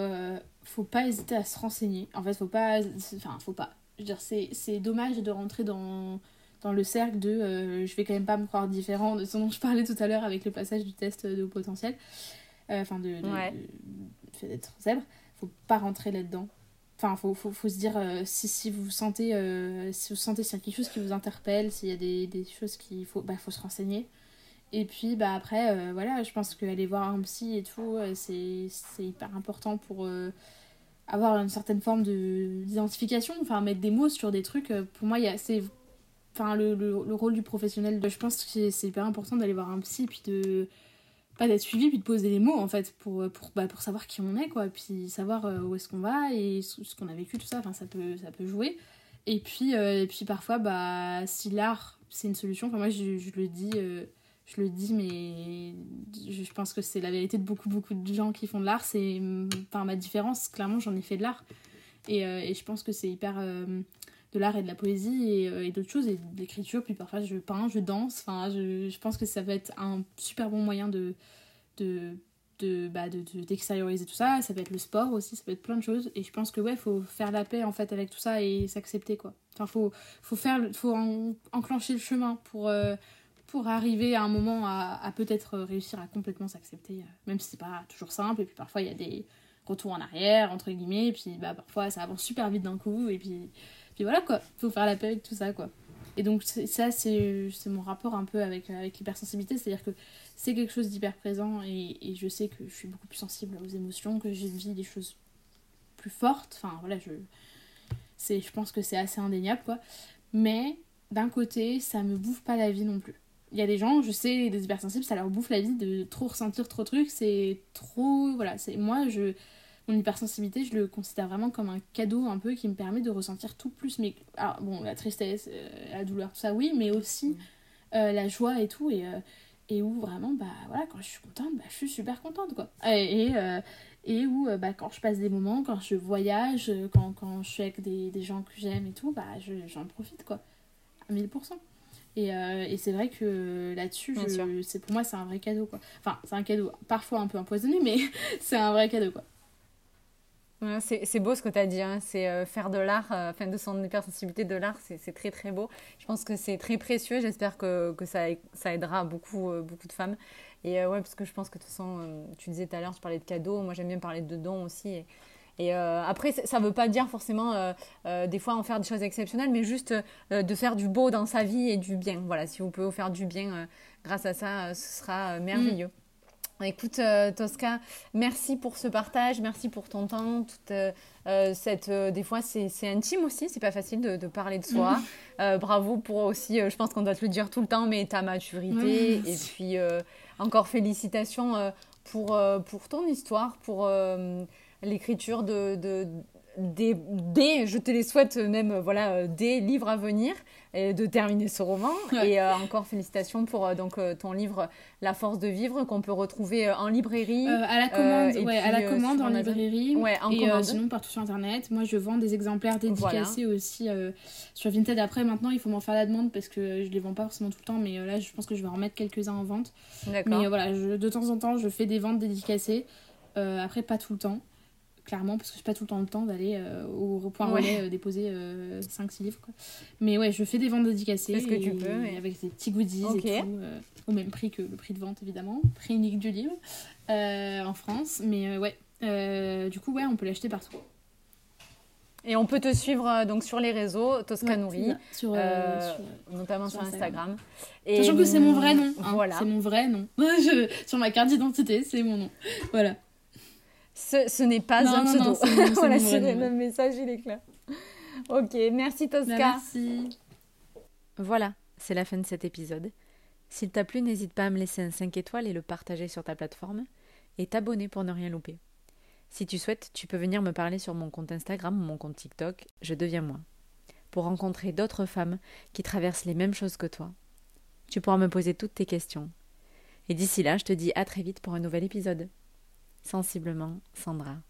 [SPEAKER 2] faut pas hésiter à se renseigner. En fait, faut pas, enfin, faut pas. Je veux dire, c'est dommage de rentrer dans dans le cercle de je vais quand même pas me croire différent de ce dont je parlais tout à l'heure avec le passage du test de haut potentiel enfin de, d'être zèbre, faut pas rentrer là-dedans. Enfin, faut, faut, se dire euh, si, si vous sentez euh, si vous sentez s'il y a quelque chose qui vous interpelle, s'il y a des, des choses qu'il faut, bah, faut se renseigner. Et puis bah après, euh, voilà, je pense qu'aller voir un psy et tout, c'est hyper important pour avoir une certaine forme d'identification, enfin mettre des mots sur des trucs. Pour moi, c'est enfin le, le, le, rôle du professionnel. Je pense que c'est hyper important d'aller voir un psy puis de pas d'être suivi puis de poser les mots en fait pour pour bah, pour savoir qui on est quoi. Puis savoir euh, où est-ce qu'on va et ce qu'on a vécu tout ça. Enfin ça peut ça peut jouer. Et puis euh, et puis parfois bah si l'art c'est une solution enfin moi je, je le dis euh, je le dis mais je, pense que c'est la vérité de beaucoup beaucoup de gens qui font de l'art. C'est enfin ma différence clairement j'en ai fait de l'art. Et, et, je pense que c'est hyper de l'art et de la poésie et, et d'autres choses et de l'écriture puis parfois je peins je danse enfin je, je pense que ça va être un super bon moyen de de de, bah, de, d'extérioriser tout ça. Ça peut être le sport aussi ça peut être plein de choses. Et je pense que ouais faut faire la paix en fait avec tout ça et s'accepter quoi. Enfin faut faut faire faut enclencher le chemin pour euh, pour arriver à un moment à, à peut-être réussir à complètement s'accepter euh, même si c'est pas toujours simple. Et puis parfois il y a des retours en arrière entre guillemets. Et puis bah parfois ça avance super vite d'un coup. Et puis puis voilà quoi faut faire la paix avec tout ça quoi et donc ça c'est mon rapport un peu avec avec l'hypersensibilité c'est à dire que c'est quelque chose d'hyper présent et, je sais que je suis beaucoup plus sensible aux émotions, que j'ai vis des choses plus fortes. Enfin voilà, je, je pense que c'est assez indéniable quoi. Mais d'un côté, ça me bouffe pas la vie non plus. Il y a des gens, je sais, des hypersensibles, ça leur bouffe la vie de trop ressentir trop de trucs, c'est trop. Voilà, c'est moi, je. Mon hypersensibilité, je le considère vraiment comme un cadeau un peu qui me permet de ressentir tout plus. Mais alors, bon, la tristesse, euh, la douleur, tout ça, oui, mais aussi euh, la joie et tout. Et, euh, et où vraiment, bah voilà, quand je suis contente, bah, je suis super contente, quoi. Et, et, et où, bah, quand je passe des moments, quand je voyage, quand, quand je suis avec des, des gens que j'aime et tout, bah, j'en profite, quoi. À 1000%. Et, et c'est vrai que là-dessus, pour moi, c'est un vrai cadeau, quoi. Enfin, c'est un cadeau parfois un peu empoisonné, mais c'est un vrai cadeau, quoi
[SPEAKER 1] c'est beau ce que tu as dit, hein. c'est euh, faire de l'art, euh, enfin de son hypersensibilité de l'art, c'est très très beau. Je pense que c'est très précieux, j'espère que, que ça, aidera beaucoup, euh, beaucoup de femmes. Et ouais, parce que je pense que de toute façon, tu disais tout à l'heure, tu parlais de cadeaux, moi j'aime bien parler de dons aussi. Et, et après, ça ne veut pas dire forcément des fois en faire des choses exceptionnelles, mais juste de faire du beau dans sa vie et du bien. Voilà, si vous pouvez faire du bien grâce à ça, ce sera merveilleux. Écoute, euh, Tosca, merci pour ce partage, merci pour ton temps. Toute, euh, euh, cette, des fois, c'est intime aussi, c'est pas facile de, parler de soi. bravo pour aussi, je pense qu'on doit te le dire tout le temps, mais ta maturité. et puis, encore félicitations pour, pour ton histoire, pour l'écriture de, de des, des, je te les souhaite même, voilà, des livres à venir et de terminer ce roman. Et euh, encore félicitations pour euh, donc, euh, ton livre La force de vivre qu'on peut retrouver en librairie.
[SPEAKER 2] à la commande, ouais, à la commande en librairie. Ouais, en et sinon partout sur Internet. Moi, je vends des exemplaires dédicacés aussi sur Vinted. Après, maintenant, il faut m'en faire la demande parce que je les vends pas forcément tout le temps. Mais là, je pense que je vais en mettre quelques-uns en vente. Mais voilà, de temps en temps, je fais des ventes dédicacées. après, pas tout le temps clairement, parce que je n'ai pas tout le temps le temps d'aller au point relais déposer 5-6 livres. Quoi. Mais ouais, je fais des ventes dédicacées.
[SPEAKER 1] ce que tu peux.
[SPEAKER 2] Avec des petits goodies et tout, au même prix que le prix de vente, évidemment. Prix unique du livre en France. Mais ouais, du coup, ouais, on peut l'acheter partout.
[SPEAKER 1] Et on peut te suivre euh, donc sur les réseaux, Tosca Nourri,
[SPEAKER 2] sur, euh, euh,
[SPEAKER 1] notamment sur Instagram.
[SPEAKER 2] Et Sachant que c'est mon vrai nom. Hein. voilà. C'est mon vrai nom. sur ma carte d'identité, c'est mon nom. Voilà.
[SPEAKER 1] Ce, n'est pas un pseudo. voilà, le message, il est clair. Ok, merci Tosca.
[SPEAKER 2] Merci.
[SPEAKER 1] Voilà, c'est la fin de cet épisode. S'il t'a plu, n'hésite pas à me laisser un 5 étoiles et le partager sur ta plateforme. Et t'abonner pour ne rien louper. Si tu souhaites, tu peux venir me parler sur mon compte Instagram ou mon compte TikTok, je deviens moi, pour rencontrer d'autres femmes qui traversent les mêmes choses que toi. Tu pourras me poser toutes tes questions. Et d'ici là, je te dis à très vite pour un nouvel épisode. Sensiblement, Sandra.